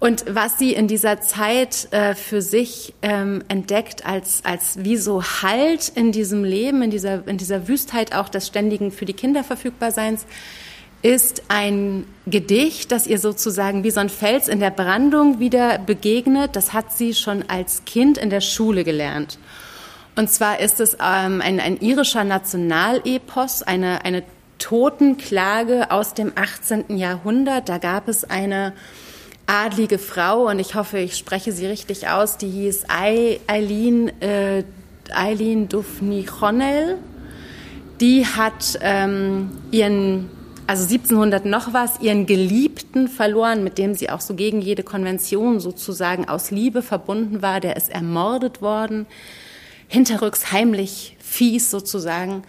Und was sie in dieser Zeit äh, für sich ähm, entdeckt als, als wie so Halt in diesem Leben, in dieser, in dieser Wüstheit auch des ständigen für die Kinder Verfügbarseins, ist ein Gedicht, das ihr sozusagen wie so ein Fels in der Brandung wieder begegnet. Das hat sie schon als Kind in der Schule gelernt. Und zwar ist es ähm, ein, ein irischer Nationalepos, eine, eine Totenklage aus dem 18. Jahrhundert. Da gab es eine adlige Frau und ich hoffe, ich spreche sie richtig aus, die hieß Eileen, äh, Eileen Dufny Chonel. Die hat ähm, ihren, also 1700 noch was, ihren Geliebten verloren, mit dem sie auch so gegen jede Konvention sozusagen aus Liebe verbunden war. Der ist ermordet worden, hinterrücks heimlich, fies sozusagen.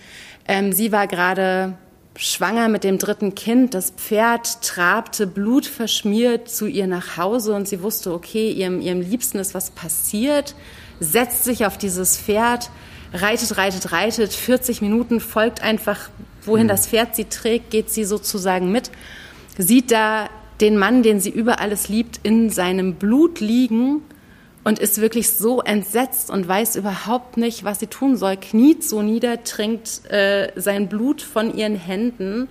Ähm, sie war gerade schwanger mit dem dritten Kind. Das Pferd trabte blutverschmiert zu ihr nach Hause und sie wusste, okay, ihrem, ihrem Liebsten ist was passiert, setzt sich auf dieses Pferd, reitet, reitet, reitet, 40 Minuten, folgt einfach, wohin mhm. das Pferd sie trägt, geht sie sozusagen mit, sieht da den Mann, den sie über alles liebt, in seinem Blut liegen und ist wirklich so entsetzt und weiß überhaupt nicht, was sie tun soll, kniet so nieder, trinkt äh, sein Blut von ihren Händen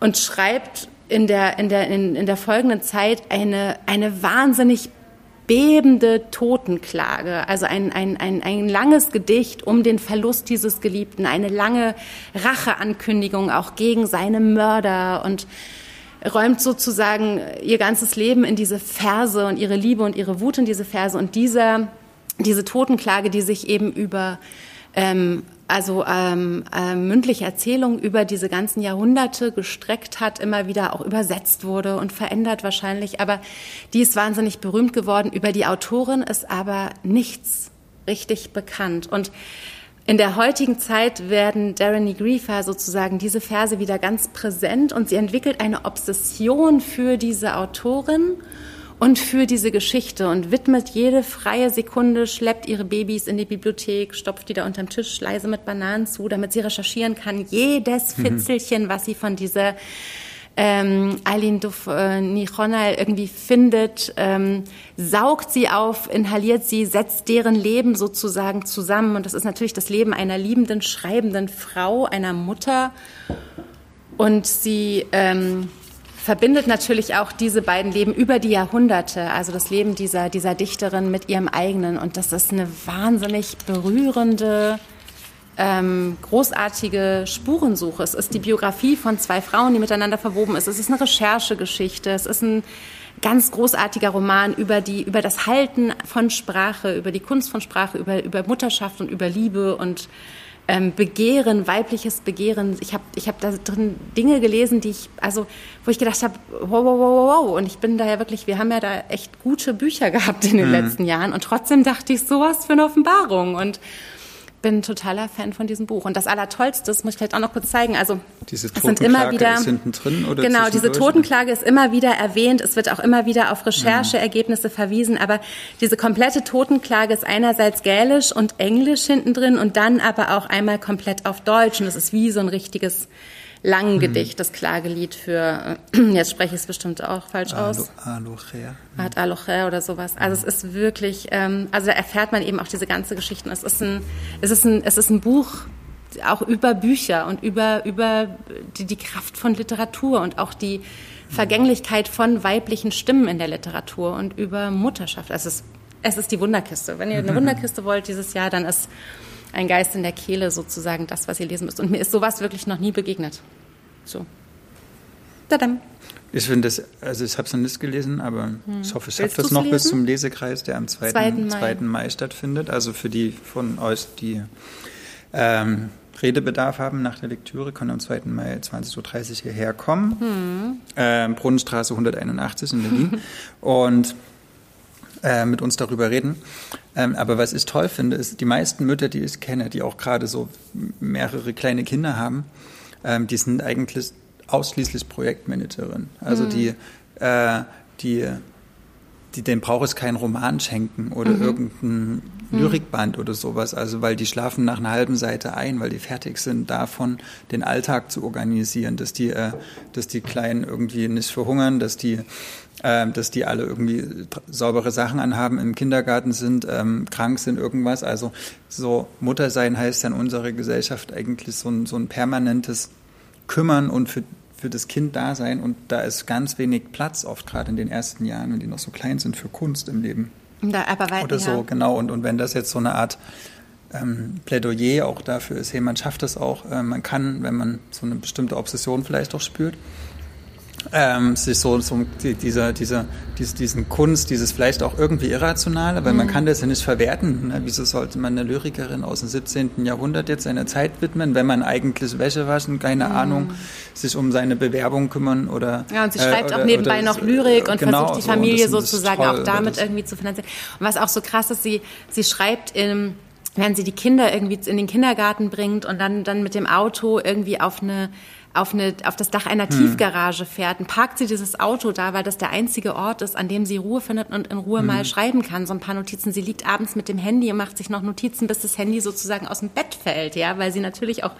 und schreibt in der, in der, in, in der folgenden Zeit eine, eine wahnsinnig bebende Totenklage, also ein, ein, ein, ein langes Gedicht um den Verlust dieses Geliebten, eine lange Racheankündigung auch gegen seine Mörder und räumt sozusagen ihr ganzes Leben in diese Verse und ihre Liebe und ihre Wut in diese Verse und dieser, diese Totenklage, die sich eben über ähm, also ähm, äh, mündliche Erzählung über diese ganzen Jahrhunderte gestreckt hat, immer wieder auch übersetzt wurde und verändert wahrscheinlich. Aber die ist wahnsinnig berühmt geworden. Über die Autorin ist aber nichts richtig bekannt. Und in der heutigen Zeit werden Darren Griefer sozusagen diese Verse wieder ganz präsent und sie entwickelt eine Obsession für diese Autorin und für diese Geschichte und widmet jede freie Sekunde, schleppt ihre Babys in die Bibliothek, stopft die da unterm Tisch leise mit Bananen zu, damit sie recherchieren kann. Jedes mhm. Fitzelchen, was sie von dieser ähm, Eileen Duff äh, irgendwie findet, ähm, saugt sie auf, inhaliert sie, setzt deren Leben sozusagen zusammen. Und das ist natürlich das Leben einer liebenden, schreibenden Frau, einer Mutter. Und sie ähm, verbindet natürlich auch diese beiden Leben über die Jahrhunderte, also das Leben dieser, dieser Dichterin mit ihrem eigenen. Und das ist eine wahnsinnig berührende, ähm, großartige Spurensuche. Es ist die Biografie von zwei Frauen, die miteinander verwoben ist. Es ist eine Recherchegeschichte. Es ist ein ganz großartiger Roman über die, über das Halten von Sprache, über die Kunst von Sprache, über, über Mutterschaft und über Liebe und ähm, Begehren, weibliches Begehren. Ich habe ich hab da drin Dinge gelesen, die ich, also, wo ich gedacht habe, wow, wow, wow, wow. Und ich bin da ja wirklich, wir haben ja da echt gute Bücher gehabt in den mhm. letzten Jahren. Und trotzdem dachte ich, sowas für eine Offenbarung. Und bin totaler Fan von diesem Buch. Und das Allertollste, das muss ich vielleicht auch noch kurz zeigen. Also, diese es sind immer wieder, ist hinten drin oder Genau, diese Totenklage ist immer wieder erwähnt. Es wird auch immer wieder auf Rechercheergebnisse verwiesen. Aber diese komplette Totenklage ist einerseits Gälisch und Englisch hinten drin und dann aber auch einmal komplett auf Deutsch. Und das ist wie so ein richtiges langen. Gedicht, das Klagelied für, jetzt spreche ich es bestimmt auch falsch aus. Alocher. Art Alocher oder sowas. Also es ist wirklich, ähm, also da erfährt man eben auch diese ganze Geschichte. Es ist ein, es ist ein, es ist ein Buch auch über Bücher und über, über die, die Kraft von Literatur und auch die Vergänglichkeit von weiblichen Stimmen in der Literatur und über Mutterschaft. Es ist, es ist die Wunderkiste. Wenn ihr eine Wunderkiste wollt dieses Jahr, dann ist ein Geist in der Kehle sozusagen das, was ihr lesen müsst. Und mir ist sowas wirklich noch nie begegnet. So. Tadam. Ich finde das, also ich habe es noch nicht gelesen, aber hm. ich hoffe, ich habe das noch lesen? bis zum Lesekreis, der am 2. 2. Mai. 2. Mai stattfindet. Also für die von euch, die ähm, Redebedarf haben nach der Lektüre, können am 2. Mai 20.30 Uhr hierher kommen. Hm. Ähm, Brunnenstraße 181 in Berlin. Und äh, mit uns darüber reden. Ähm, aber was ich toll finde, ist, die meisten Mütter, die ich kenne, die auch gerade so mehrere kleine Kinder haben, ähm, die sind eigentlich ausschließlich Projektmanagerin. Also mhm. die, äh, die die, dem braucht es keinen Roman schenken oder mhm. irgendein mhm. Lyrikband oder sowas. Also, weil die schlafen nach einer halben Seite ein, weil die fertig sind davon, den Alltag zu organisieren, dass die, äh, dass die Kleinen irgendwie nicht verhungern, dass die, äh, dass die alle irgendwie saubere Sachen anhaben, im Kindergarten sind, ähm, krank sind, irgendwas. Also, so Mutter sein heißt ja in unserer Gesellschaft eigentlich so ein, so ein permanentes Kümmern und für für das Kind da sein und da ist ganz wenig Platz, oft gerade in den ersten Jahren, wenn die noch so klein sind, für Kunst im Leben. Da, aber weit, Oder so, ja. genau. Und, und wenn das jetzt so eine Art ähm, Plädoyer auch dafür ist, hey, man schafft es auch, äh, man kann, wenn man so eine bestimmte Obsession vielleicht auch spürt, ähm, sich so, so dieser, dieser, dies, diesen Kunst, dieses vielleicht auch irgendwie Irrationale, weil mhm. man kann das ja nicht verwerten. Ne? Wieso sollte man eine Lyrikerin aus dem 17. Jahrhundert jetzt seiner Zeit widmen, wenn man eigentlich Wäsche waschen, keine mhm. Ahnung, sich um seine Bewerbung kümmern oder. Ja, und sie äh, schreibt äh, oder, auch nebenbei noch Lyrik und genau, versucht die Familie so, sozusagen toll, auch damit irgendwie zu finanzieren. Und was auch so krass ist, sie, sie schreibt in wenn sie die Kinder irgendwie in den Kindergarten bringt und dann, dann mit dem Auto irgendwie auf eine auf, eine, auf das Dach einer hm. Tiefgarage fährt, dann parkt sie dieses Auto da, weil das der einzige Ort ist, an dem sie Ruhe findet und in Ruhe hm. mal schreiben kann. So ein paar Notizen. Sie liegt abends mit dem Handy und macht sich noch Notizen, bis das Handy sozusagen aus dem Bett fällt, ja, weil sie natürlich auch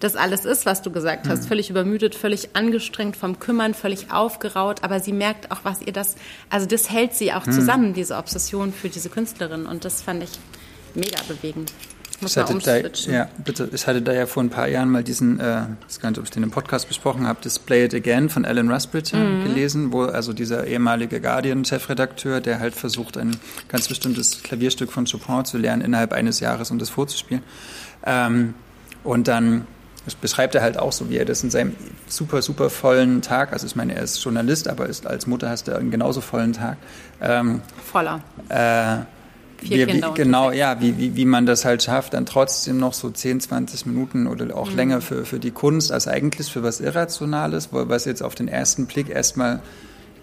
das alles ist, was du gesagt hast. Hm. Völlig übermüdet, völlig angestrengt vom Kümmern, völlig aufgeraut. Aber sie merkt auch, was ihr das, also das hält sie auch hm. zusammen, diese Obsession für diese Künstlerin. Und das fand ich mega bewegend muss ich hatte da, ja, bitte. Ich hatte da ja vor ein paar Jahren mal diesen, äh, ich weiß gar nicht, ob ich den im Podcast besprochen habe, das Play It Again von Alan Rusbridger mhm. gelesen, wo also dieser ehemalige Guardian-Chefredakteur, der halt versucht, ein ganz bestimmtes Klavierstück von Chopin zu lernen innerhalb eines Jahres, um das vorzuspielen. Ähm, und dann das beschreibt er halt auch so, wie er das in seinem super, super vollen Tag, also ich meine, er ist Journalist, aber ist, als Mutter hast du einen genauso vollen Tag. Ähm, Voller. Äh, Vier wie, Kinder. Wie, genau, ja, wie, wie, wie man das halt schafft, dann trotzdem noch so 10, 20 Minuten oder auch mhm. länger für, für die Kunst, als eigentlich für was Irrationales, was jetzt auf den ersten Blick erstmal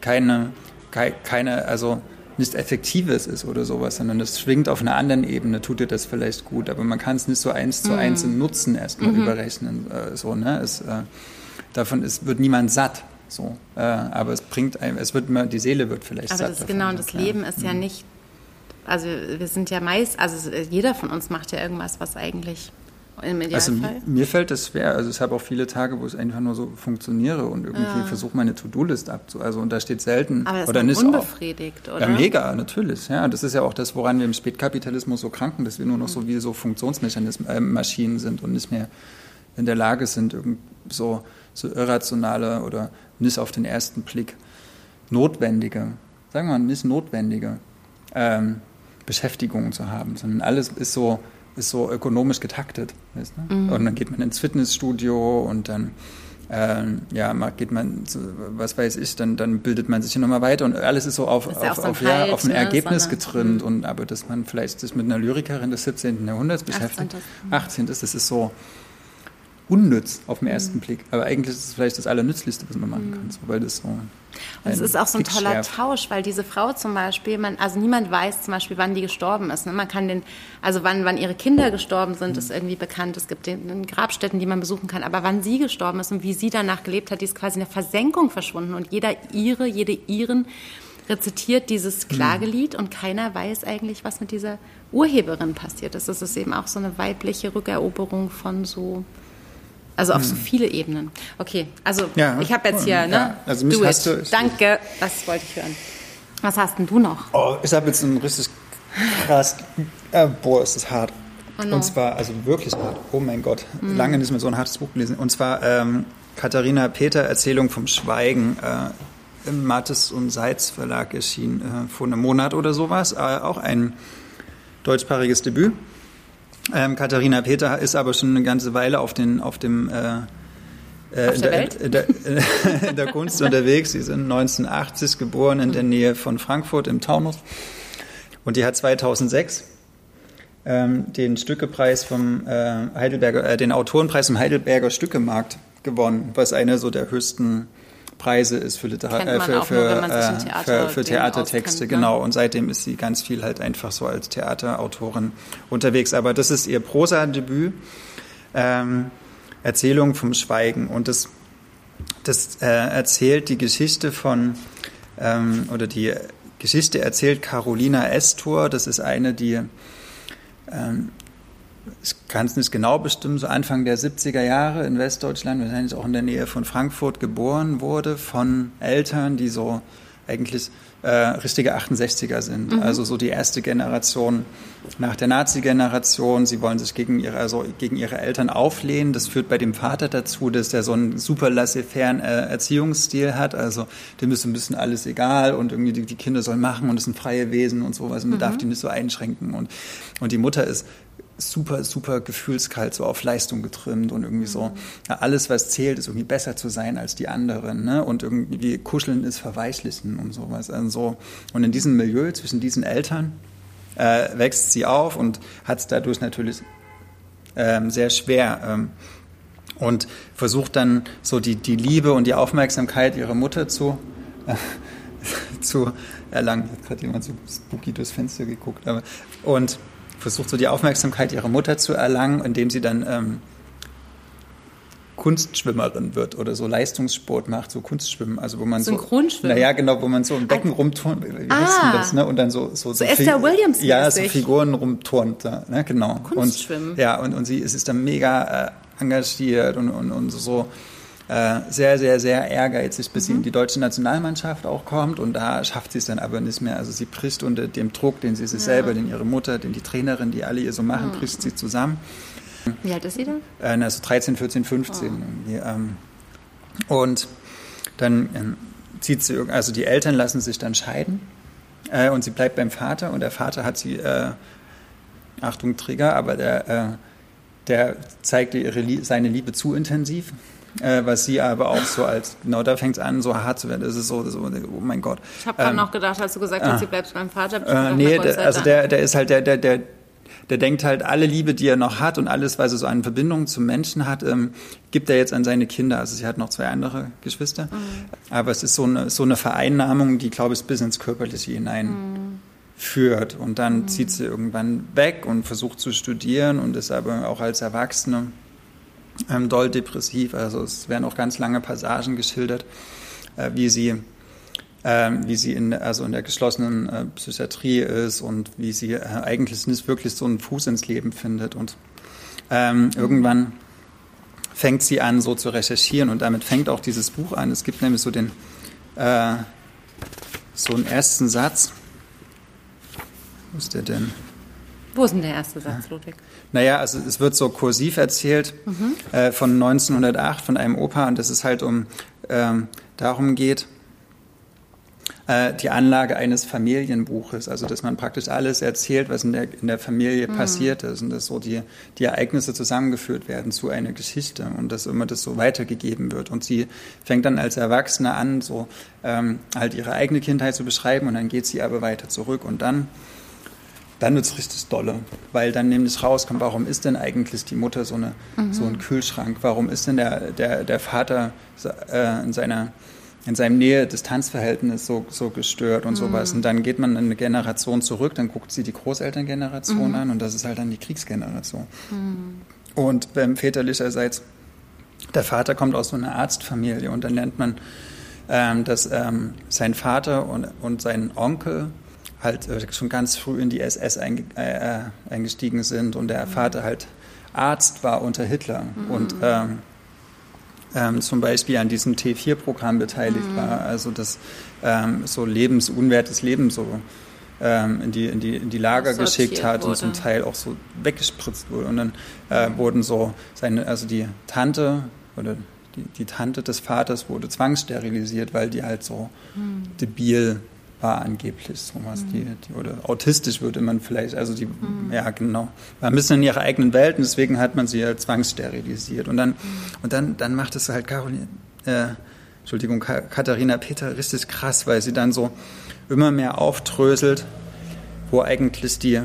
keine, keine, also nicht Effektives ist oder sowas, sondern es schwingt auf einer anderen Ebene, tut dir das vielleicht gut, aber man kann es nicht so eins zu eins mhm. im Nutzen erstmal mhm. überrechnen, äh, so, ne, es, äh, davon ist, wird niemand satt. So, äh, aber es bringt einem, es wird die Seele wird vielleicht aber satt. Aber das genau, das ja. Leben ist ja mhm. nicht also wir sind ja meist, also jeder von uns macht ja irgendwas, was eigentlich im Idealfall. Also mir fällt das schwer. Also ich habe auch viele Tage, wo ich einfach nur so funktioniere und irgendwie ja. versuche meine To-Do-List abzu. Also und da steht selten Aber das oder ist unbefriedigt, auch, oder? Ja, mega, natürlich. Ja, das ist ja auch das, woran wir im Spätkapitalismus so kranken, dass wir nur noch so wie so Funktionsmechanismen, äh, Maschinen sind und nicht mehr in der Lage sind, so, so irrationale oder nicht auf den ersten Blick notwendige, sagen wir mal, nicht notwendige ähm, Beschäftigungen zu haben, sondern alles ist so, ist so ökonomisch getaktet. Weißt du? mhm. Und dann geht man ins Fitnessstudio und dann ähm, ja, geht man, was weiß ich, dann, dann bildet man sich hier nochmal weiter und alles ist so auf, ist auf, auf, ja, auf ein ne, Ergebnis getrimmt. Mhm. Und aber dass man vielleicht sich mit einer Lyrikerin des 17. Jahrhunderts beschäftigt, 18. 18. ist, das ist so, unnütz auf den ersten mhm. Blick. Aber eigentlich ist es vielleicht das Allernützlichste, was man machen mhm. kann, so, weil das so. Und es ist auch so ein toller schärft. Tausch, weil diese Frau zum Beispiel, man, also niemand weiß zum Beispiel, wann die gestorben ist. Ne? Man kann den, also wann, wann ihre Kinder gestorben sind, ist irgendwie bekannt. Es gibt den, den Grabstätten, die man besuchen kann. Aber wann sie gestorben ist und wie sie danach gelebt hat, die ist quasi in der Versenkung verschwunden. Und jeder ihre, jede ihren rezitiert dieses mhm. Klagelied und keiner weiß eigentlich, was mit dieser Urheberin passiert ist. Das ist eben auch so eine weibliche Rückeroberung von so also auf hm. so viele Ebenen. Okay, also ja, ich habe jetzt hier, ne? Ja, also mich hast du, Danke, das wollte ich hören. Was hast denn du noch? Oh, ich habe jetzt ein richtig krass, äh, boah, ist das hart. Oh no. Und zwar, also wirklich hart. Oh mein Gott, mhm. lange nicht mehr so ein hartes Buch gelesen. Und zwar ähm, Katharina Peter, Erzählung vom Schweigen. Äh, im Mattes und Seitz Verlag erschien äh, vor einem Monat oder sowas. Äh, auch ein deutschsprachiges Debüt. Ähm, Katharina Peter ist aber schon eine ganze Weile auf, den, auf dem äh, äh, in, der, in, der, in, der, Kunst unterwegs. Sie ist 1980 geboren in der Nähe von Frankfurt im Taunus. Und die hat 2006 ähm, den Stückepreis vom äh, Heidelberger, äh, den Autorenpreis vom Heidelberger Stückemarkt gewonnen, was eine so der höchsten Preise ist für, Literar äh, für, für, nur, äh, Theater für, für Theatertexte, auskennt, ne? genau. Und seitdem ist sie ganz viel halt einfach so als Theaterautorin unterwegs. Aber das ist ihr Prosa-Debüt, ähm, Erzählung vom Schweigen. Und das Das äh, erzählt die Geschichte von, ähm, oder die Geschichte erzählt Carolina Estor. Das ist eine, die, ähm, ich kann es nicht genau bestimmen, so Anfang der 70er Jahre in Westdeutschland, wahrscheinlich auch in der Nähe von Frankfurt geboren wurde, von Eltern, die so eigentlich äh, richtige 68er sind. Mhm. Also so die erste Generation nach der Nazi-Generation. Sie wollen sich gegen ihre, also gegen ihre Eltern auflehnen. Das führt bei dem Vater dazu, dass der so einen super laissez-faire äh, Erziehungsstil hat. Also dem ist ein bisschen alles egal und irgendwie die, die Kinder sollen machen und es sind freie Wesen und sowas und man mhm. darf die nicht so einschränken. Und, und die Mutter ist super, super gefühlskalt, so auf Leistung getrimmt und irgendwie so, ja, alles, was zählt, ist irgendwie besser zu sein als die anderen, ne? Und irgendwie kuscheln ist verweichlichen und sowas. Also so. Und in diesem Milieu zwischen diesen Eltern äh, wächst sie auf und hat es dadurch natürlich ähm, sehr schwer. Ähm, und versucht dann so die, die Liebe und die Aufmerksamkeit ihrer Mutter zu, äh, zu erlangen. Hat gerade jemand so spooky durchs Fenster geguckt. Aber, und versucht so die Aufmerksamkeit ihrer Mutter zu erlangen, indem sie dann ähm, Kunstschwimmerin wird oder so Leistungssport macht, so Kunstschwimmen, also wo man so naja genau, wo man so im Becken ah. rumturnt, wie ah. heißt denn das, ne? Und dann so so, so, so Esther Williams ja so Figuren rumturnt, ne? Genau. Kunstschwimmen. Und, ja und, und sie ist, ist dann mega äh, engagiert und, und, und so äh, sehr, sehr, sehr ehrgeizig, bis mhm. sie in die deutsche Nationalmannschaft auch kommt. Und da schafft sie es dann aber nicht mehr. Also sie bricht unter dem Druck, den sie sich ja. selber, den ihre Mutter, den die Trainerin, die alle ihr so machen, mhm. bricht sie zusammen. Wie alt ist sie dann? Äh, also 13, 14, 15. Oh. Ähm, und dann ähm, zieht sie, also die Eltern lassen sich dann scheiden äh, und sie bleibt beim Vater und der Vater hat sie, äh, Achtung Trigger, aber der, äh, der zeigte ihre, seine Liebe zu intensiv äh, was sie aber auch so als, genau da fängt es an, so hart zu werden. Das ist so, so oh mein Gott. Ich habe gerade ähm, noch gedacht, als du gesagt hast, ah, sie bleibt beim Vater. Äh, nee, der, also der, der ist halt, der, der, der, der denkt halt, alle Liebe, die er noch hat und alles, was er so an Verbindungen zum Menschen hat, ähm, gibt er jetzt an seine Kinder. Also sie hat noch zwei andere Geschwister. Mhm. Aber es ist so eine, so eine Vereinnahmung, die, glaube ich, bis ins Körperliche hinein mhm. führt. Und dann mhm. zieht sie irgendwann weg und versucht zu studieren und ist aber auch als Erwachsene ähm, doll depressiv. Also es werden auch ganz lange Passagen geschildert, äh, wie sie äh, wie sie in, also in der geschlossenen äh, Psychiatrie ist und wie sie äh, eigentlich nicht wirklich so einen Fuß ins Leben findet. Und ähm, irgendwann fängt sie an, so zu recherchieren und damit fängt auch dieses Buch an. Es gibt nämlich so den äh, so einen ersten Satz. Wo ist der denn? Wo ist denn der erste Satz, Ludwig? Naja, also es wird so kursiv erzählt mhm. äh, von 1908 von einem Opa und dass es halt um ähm, darum geht, äh, die Anlage eines Familienbuches, also dass man praktisch alles erzählt, was in der, in der Familie mhm. passiert ist und dass so die, die Ereignisse zusammengeführt werden zu einer Geschichte und dass immer das so weitergegeben wird. Und sie fängt dann als Erwachsene an, so ähm, halt ihre eigene Kindheit zu beschreiben und dann geht sie aber weiter zurück und dann dann wird es richtig dolle, weil dann nämlich rauskommt, warum ist denn eigentlich die Mutter so, eine, mhm. so ein Kühlschrank? Warum ist denn der, der, der Vater äh, in, seiner, in seinem Nähe-Distanzverhältnis so, so gestört und mhm. sowas? Und dann geht man eine Generation zurück, dann guckt sie die Großelterngeneration mhm. an und das ist halt dann die Kriegsgeneration. Mhm. Und ähm, väterlicherseits, der Vater kommt aus so einer Arztfamilie und dann lernt man, ähm, dass ähm, sein Vater und, und sein Onkel halt äh, schon ganz früh in die SS äh, äh, eingestiegen sind und der mhm. Vater halt Arzt war unter Hitler mhm. und ähm, ähm, zum Beispiel an diesem T4-Programm beteiligt mhm. war, also das ähm, so lebensunwertes Leben so ähm, in, die, in, die, in die Lager geschickt hat wurde. und zum Teil auch so weggespritzt wurde. Und dann äh, mhm. wurden so seine, also die Tante oder die, die, Tante des Vaters wurde zwangssterilisiert, weil die halt so mhm. debil war angeblich sowas, mhm. die, die, oder autistisch würde man vielleicht, also die, mhm. ja genau, war ein bisschen in ihrer eigenen Welt und deswegen hat man sie ja zwangssterilisiert. Und dann, mhm. und dann, dann macht es halt Caroline, äh, Entschuldigung, Katharina Peter richtig krass, weil sie dann so immer mehr auftröselt, wo eigentlich die,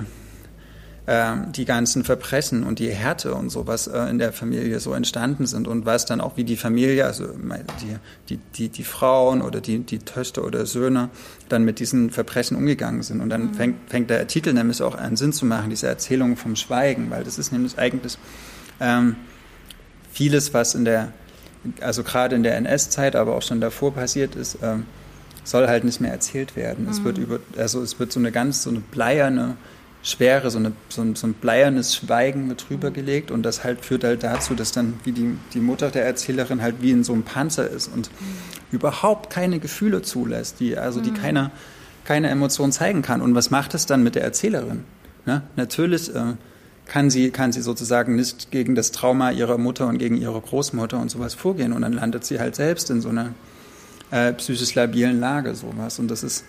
die ganzen Verbrechen und die Härte und so, was äh, in der Familie so entstanden sind und was dann auch wie die Familie, also die, die, die, die Frauen oder die, die Töchter oder Söhne dann mit diesen Verbrechen umgegangen sind. Und dann mhm. fängt, fängt der Titel nämlich auch einen Sinn zu machen, diese Erzählung vom Schweigen, weil das ist nämlich eigentlich ähm, vieles, was in der also gerade in der NS-Zeit, aber auch schon davor passiert ist, ähm, soll halt nicht mehr erzählt werden. Mhm. Es wird über, also es wird so eine ganz so eine bleierne Schwere, so, eine, so, ein, so ein bleiernes Schweigen mit drüber mhm. gelegt und das halt führt halt dazu, dass dann wie die, die Mutter der Erzählerin halt wie in so einem Panzer ist und mhm. überhaupt keine Gefühle zulässt, die also die mhm. keine, keine Emotion zeigen kann. Und was macht es dann mit der Erzählerin? Ne? Natürlich äh, kann sie, kann sie sozusagen nicht gegen das Trauma ihrer Mutter und gegen ihre Großmutter und sowas vorgehen. Und dann landet sie halt selbst in so einer äh, psychisch labilen Lage, sowas. Und das ist,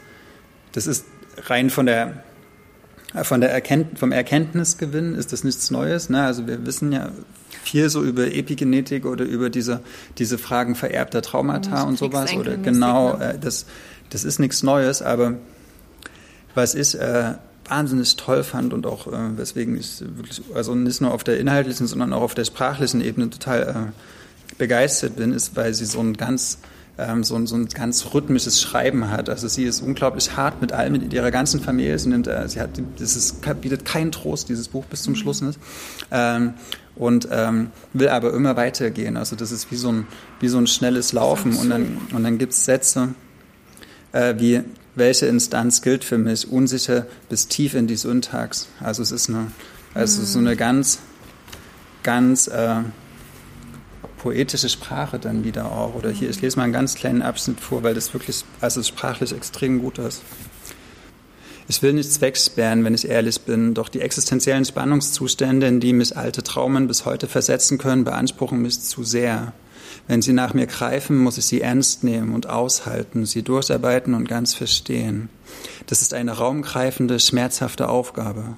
das ist rein von der, von der Erkennt vom Erkenntnisgewinn ist das nichts Neues. Ne? Also wir wissen ja viel so über Epigenetik oder über diese, diese Fragen vererbter Traumata und sowas. Oder genau, äh, das, das ist nichts Neues, aber was ist, äh, wahnsinnig toll fand und auch äh, weswegen ich wirklich, also nicht nur auf der inhaltlichen, sondern auch auf der sprachlichen Ebene total äh, begeistert bin, ist, weil sie so ein ganz ähm, so, ein, so ein ganz rhythmisches Schreiben hat. Also sie ist unglaublich hart mit allem, mit ihrer ganzen Familie. Sie, nimmt, äh, sie hat, das ist, bietet keinen Trost, dieses Buch bis zum mhm. Schluss nicht. Ähm, und ähm, will aber immer weitergehen. Also das ist wie so ein, wie so ein schnelles Laufen. Und dann, und dann gibt es Sätze äh, wie welche Instanz gilt für mich, unsicher bis tief in die Syntax. Also es ist eine, also so eine ganz, ganz äh, poetische Sprache dann wieder auch. Oder hier, ich lese mal einen ganz kleinen Abschnitt vor, weil das wirklich, also sprachlich extrem gut ist. Ich will nichts wegsperren, wenn ich ehrlich bin, doch die existenziellen Spannungszustände, in die mich alte Traumen bis heute versetzen können, beanspruchen mich zu sehr. Wenn sie nach mir greifen, muss ich sie ernst nehmen und aushalten, sie durcharbeiten und ganz verstehen. Das ist eine raumgreifende, schmerzhafte Aufgabe.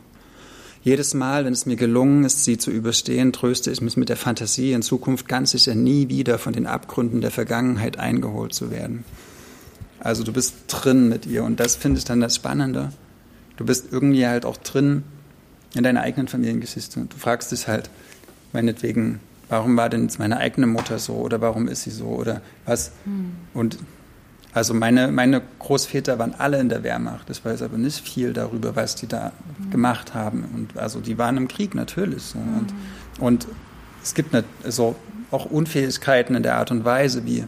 Jedes Mal, wenn es mir gelungen ist, sie zu überstehen, tröste ich mich mit der Fantasie, in Zukunft ganz sicher nie wieder von den Abgründen der Vergangenheit eingeholt zu werden. Also du bist drin mit ihr und das finde ich dann das Spannende. Du bist irgendwie halt auch drin in deiner eigenen Familiengeschichte. Du fragst dich halt, meinetwegen, warum war denn jetzt meine eigene Mutter so oder warum ist sie so oder was. Hm. Und also meine, meine Großväter waren alle in der Wehrmacht. Ich weiß aber nicht viel darüber, was die da hm. gemacht haben. Und also die waren im Krieg natürlich. So. Und, und es gibt nicht, so auch Unfähigkeiten in der Art und Weise, wie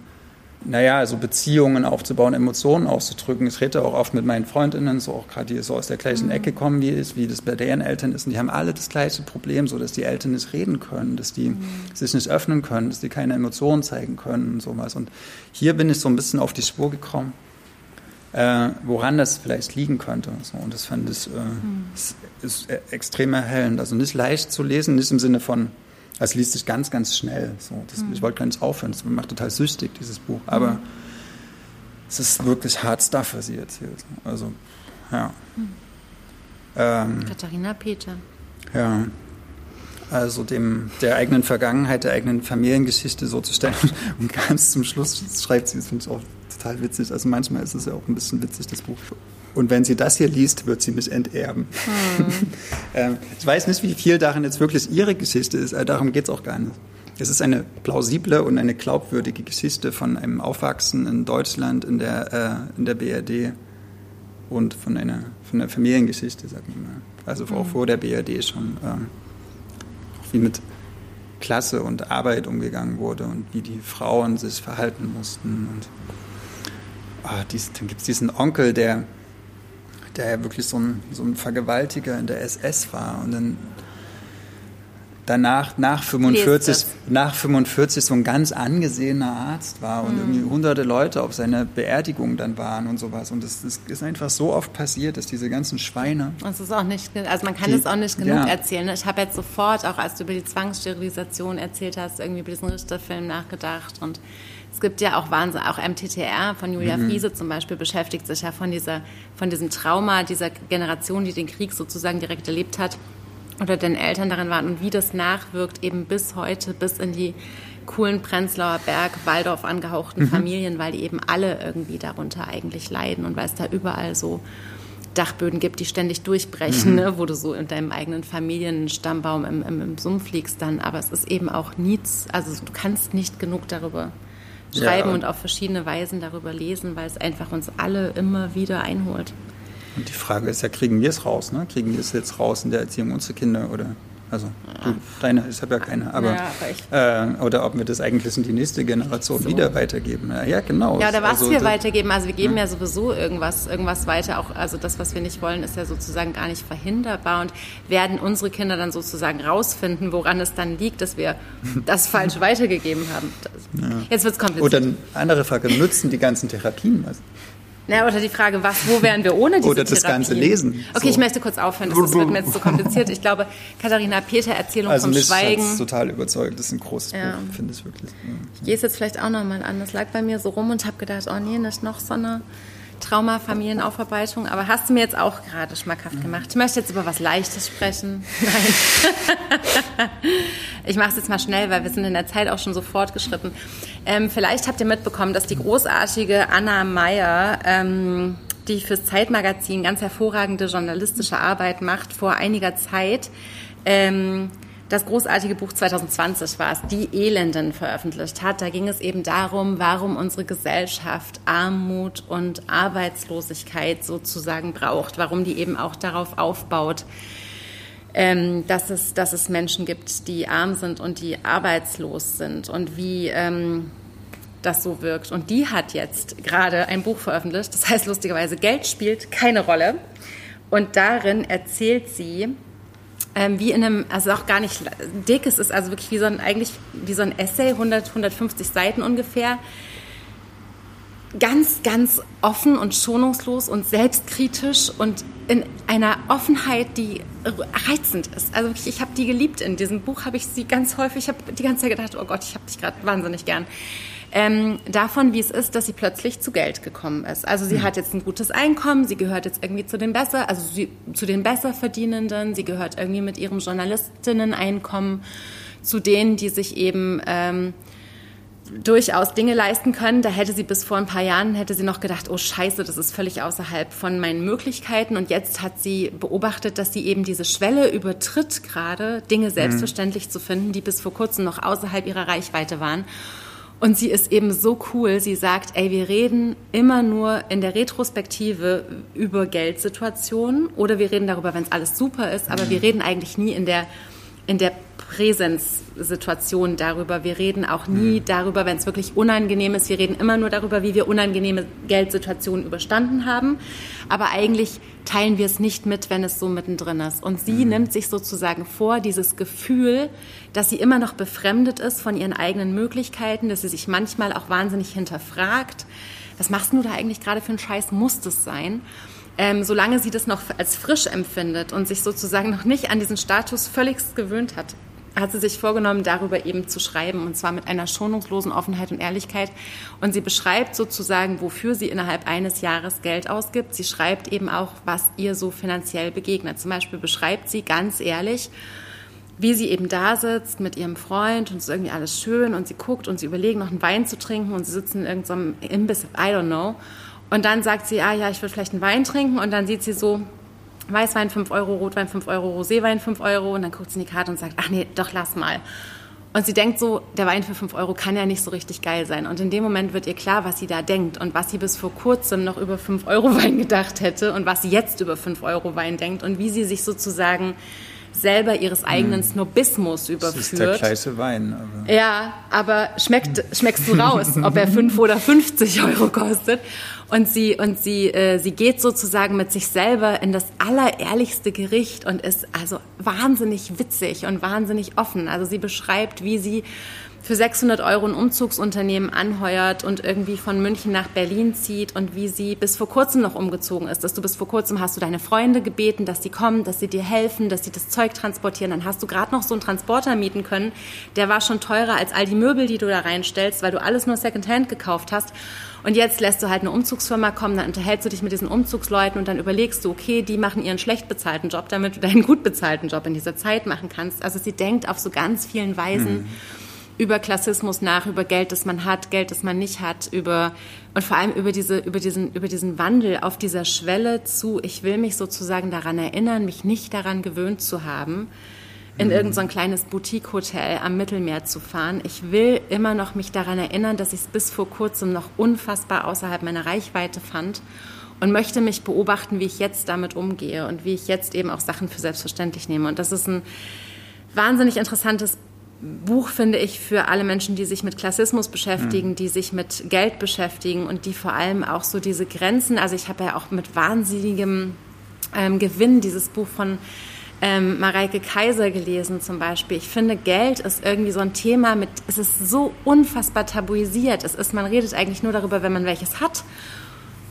naja, also Beziehungen aufzubauen, Emotionen auszudrücken. Ich rede auch oft mit meinen Freundinnen, so auch gerade die so aus der gleichen mhm. Ecke kommen wie ich, wie das bei deren Eltern ist. Und die haben alle das gleiche Problem, so dass die Eltern nicht reden können, dass die mhm. sich nicht öffnen können, dass die keine Emotionen zeigen können und sowas. Und hier bin ich so ein bisschen auf die Spur gekommen, äh, woran das vielleicht liegen könnte. So, und das fand ich äh, mhm. ist, ist extrem erhellend. Also nicht leicht zu lesen, nicht im Sinne von es liest sich ganz, ganz schnell. So, das, mhm. Ich wollte gar nicht aufhören. Das macht total süchtig, dieses Buch. Aber mhm. es ist wirklich hard stuff, was sie erzählt. Also, ja. Mhm. Ähm, Katharina Peter. Ja. Also dem, der eigenen Vergangenheit, der eigenen Familiengeschichte so zu stellen. Und ganz zum Schluss schreibt sie, das finde ich auch total witzig. Also manchmal ist es ja auch ein bisschen witzig, das Buch. Und wenn sie das hier liest, wird sie mich enterben. Hm. ich weiß nicht, wie viel darin jetzt wirklich ihre Geschichte ist, aber darum geht es auch gar nicht. Es ist eine plausible und eine glaubwürdige Geschichte von einem Aufwachsen in Deutschland, in der, äh, in der BRD und von einer, von einer Familiengeschichte, sagen wir mal. Also auch hm. vor der BRD schon, äh, wie mit Klasse und Arbeit umgegangen wurde und wie die Frauen sich verhalten mussten. Und oh, dies, dann gibt es diesen Onkel, der der ja wirklich so ein, so ein Vergewaltiger in der SS war und dann danach nach 45, nach 45 so ein ganz angesehener Arzt war und mhm. irgendwie hunderte Leute auf seiner Beerdigung dann waren und sowas. Und das, das, ist einfach so oft passiert, dass diese ganzen Schweine. Das ist auch nicht, also man kann es auch nicht genug ja. erzählen. Ich habe jetzt sofort, auch als du über die Zwangssterilisation erzählt hast, irgendwie über diesen Richterfilm nachgedacht und es gibt ja auch Wahnsinn, auch MTTR von Julia mhm. Friese zum Beispiel beschäftigt sich ja von, dieser, von diesem Trauma dieser Generation, die den Krieg sozusagen direkt erlebt hat oder den Eltern daran waren und wie das nachwirkt eben bis heute, bis in die coolen Prenzlauer Berg, Waldorf angehauchten mhm. Familien, weil die eben alle irgendwie darunter eigentlich leiden und weil es da überall so Dachböden gibt, die ständig durchbrechen, mhm. ne, wo du so in deinem eigenen Familienstammbaum im, im, im Sumpf liegst dann. Aber es ist eben auch nichts, also du kannst nicht genug darüber schreiben ja. und auf verschiedene Weisen darüber lesen, weil es einfach uns alle immer wieder einholt. Und die Frage ist ja, kriegen wir es raus? Ne? Kriegen wir es jetzt raus in der Erziehung unserer Kinder oder Also du, deine, ich habe ja keine, aber, ja, äh, oder ob wir das eigentlich in die nächste Generation so. wieder weitergeben. Ja, ja, genau. Ja, oder was also, wir weitergeben. Also wir geben ja. ja sowieso irgendwas, irgendwas weiter. Auch also das, was wir nicht wollen, ist ja sozusagen gar nicht verhinderbar und werden unsere Kinder dann sozusagen rausfinden, woran es dann liegt, dass wir das falsch weitergegeben haben. Das. Jetzt wird es kompliziert. Oder eine andere Frage: Nutzen die ganzen Therapien was? Na, oder die Frage, was, wo wären wir ohne diese Oder das Therapien? ganze Lesen. Okay, so. ich möchte kurz aufhören, das wird mir jetzt zu so kompliziert. Ich glaube, Katharina Peter, Erzählung also vom mich Schweigen. Also total überzeugt, das ist ein großes ja. Buch, finde ich wirklich. Ja. Ich gehe es jetzt vielleicht auch nochmal an. Das lag bei mir so rum und habe gedacht, oh nee, nicht noch so eine Trauma-Familienaufarbeitung. Aber hast du mir jetzt auch gerade schmackhaft gemacht. Ich möchte jetzt über was Leichtes sprechen. Nein. ich mache es jetzt mal schnell, weil wir sind in der Zeit auch schon so fortgeschritten. Ähm, vielleicht habt ihr mitbekommen, dass die großartige Anna Meyer... Ähm, die fürs Zeitmagazin ganz hervorragende journalistische Arbeit macht, vor einiger Zeit ähm, das großartige Buch 2020 war es, Die Elenden veröffentlicht hat. Da ging es eben darum, warum unsere Gesellschaft Armut und Arbeitslosigkeit sozusagen braucht, warum die eben auch darauf aufbaut, ähm, dass, es, dass es Menschen gibt, die arm sind und die arbeitslos sind und wie ähm, das so wirkt. Und die hat jetzt gerade ein Buch veröffentlicht, das heißt lustigerweise, Geld spielt keine Rolle. Und darin erzählt sie, ähm, wie in einem, also auch gar nicht dick, es ist also wirklich wie so ein, eigentlich wie so ein Essay, 100, 150 Seiten ungefähr, ganz, ganz offen und schonungslos und selbstkritisch und in einer Offenheit, die reizend ist. Also wirklich, ich habe die geliebt in diesem Buch, habe ich sie ganz häufig, ich habe die ganze Zeit gedacht, oh Gott, ich habe dich gerade wahnsinnig gern ähm, davon, wie es ist, dass sie plötzlich zu Geld gekommen ist. Also sie mhm. hat jetzt ein gutes Einkommen, sie gehört jetzt irgendwie zu den besser, also sie, zu den besser verdienenden, sie gehört irgendwie mit ihrem Journalistinnen-Einkommen zu denen, die sich eben ähm, durchaus Dinge leisten können. Da hätte sie bis vor ein paar Jahren hätte sie noch gedacht, oh Scheiße, das ist völlig außerhalb von meinen Möglichkeiten. Und jetzt hat sie beobachtet, dass sie eben diese Schwelle übertritt gerade, Dinge mhm. selbstverständlich mhm. zu finden, die bis vor kurzem noch außerhalb ihrer Reichweite waren. Und sie ist eben so cool. Sie sagt, ey, wir reden immer nur in der Retrospektive über Geldsituationen oder wir reden darüber, wenn es alles super ist, aber mhm. wir reden eigentlich nie in der, in der Präsenzsituation darüber. Wir reden auch nie mhm. darüber, wenn es wirklich unangenehm ist. Wir reden immer nur darüber, wie wir unangenehme Geldsituationen überstanden haben. Aber eigentlich teilen wir es nicht mit, wenn es so mittendrin ist. Und sie mhm. nimmt sich sozusagen vor, dieses Gefühl, dass sie immer noch befremdet ist von ihren eigenen Möglichkeiten, dass sie sich manchmal auch wahnsinnig hinterfragt. Was machst du da eigentlich gerade für einen Scheiß? Muss das sein? Ähm, solange sie das noch als frisch empfindet und sich sozusagen noch nicht an diesen Status völlig gewöhnt hat, hat sie sich vorgenommen, darüber eben zu schreiben, und zwar mit einer schonungslosen Offenheit und Ehrlichkeit. Und sie beschreibt sozusagen, wofür sie innerhalb eines Jahres Geld ausgibt. Sie schreibt eben auch, was ihr so finanziell begegnet. Zum Beispiel beschreibt sie ganz ehrlich, wie sie eben da sitzt mit ihrem Freund und es ist irgendwie alles schön und sie guckt und sie überlegen, noch einen Wein zu trinken und sie sitzen in irgendeinem Imbiss, I don't know. Und dann sagt sie, ah ja, ich würde vielleicht einen Wein trinken und dann sieht sie so, Weißwein 5 Euro, Rotwein 5 Euro, Roséwein 5 Euro und dann guckt sie in die Karte und sagt, ach nee, doch lass mal. Und sie denkt so, der Wein für 5 Euro kann ja nicht so richtig geil sein. Und in dem Moment wird ihr klar, was sie da denkt und was sie bis vor kurzem noch über 5 Euro Wein gedacht hätte und was sie jetzt über 5 Euro Wein denkt und wie sie sich sozusagen selber ihres eigenen hm. Snobismus überführt. Das ist der gleiche Wein. Aber. Ja, aber schmeckt, schmeckst du raus, ob er 5 oder 50 Euro kostet. Und sie, und sie, äh, sie geht sozusagen mit sich selber in das allerehrlichste Gericht und ist also wahnsinnig witzig und wahnsinnig offen. Also sie beschreibt, wie sie für 600 Euro ein Umzugsunternehmen anheuert und irgendwie von München nach Berlin zieht und wie sie bis vor kurzem noch umgezogen ist. Dass du bis vor kurzem hast du deine Freunde gebeten, dass sie kommen, dass sie dir helfen, dass sie das Zeug transportieren. Dann hast du gerade noch so einen Transporter mieten können. Der war schon teurer als all die Möbel, die du da reinstellst, weil du alles nur Secondhand gekauft hast. Und jetzt lässt du halt eine Umzugsfirma kommen, dann unterhältst du dich mit diesen Umzugsleuten und dann überlegst du, okay, die machen ihren schlecht bezahlten Job, damit du deinen gut bezahlten Job in dieser Zeit machen kannst. Also sie denkt auf so ganz vielen Weisen. Mhm über Klassismus nach, über Geld, das man hat, Geld, das man nicht hat, über und vor allem über diese über diesen über diesen Wandel auf dieser Schwelle zu, ich will mich sozusagen daran erinnern, mich nicht daran gewöhnt zu haben, in mhm. irgendein so kleines Boutique-Hotel am Mittelmeer zu fahren. Ich will immer noch mich daran erinnern, dass ich es bis vor kurzem noch unfassbar außerhalb meiner Reichweite fand und möchte mich beobachten, wie ich jetzt damit umgehe und wie ich jetzt eben auch Sachen für selbstverständlich nehme. Und das ist ein wahnsinnig interessantes Buch, finde ich, für alle Menschen, die sich mit Klassismus beschäftigen, mhm. die sich mit Geld beschäftigen und die vor allem auch so diese Grenzen, also ich habe ja auch mit wahnsinnigem ähm, Gewinn dieses Buch von ähm, Mareike Kaiser gelesen zum Beispiel. Ich finde, Geld ist irgendwie so ein Thema mit, es ist so unfassbar tabuisiert. Es ist, man redet eigentlich nur darüber, wenn man welches hat.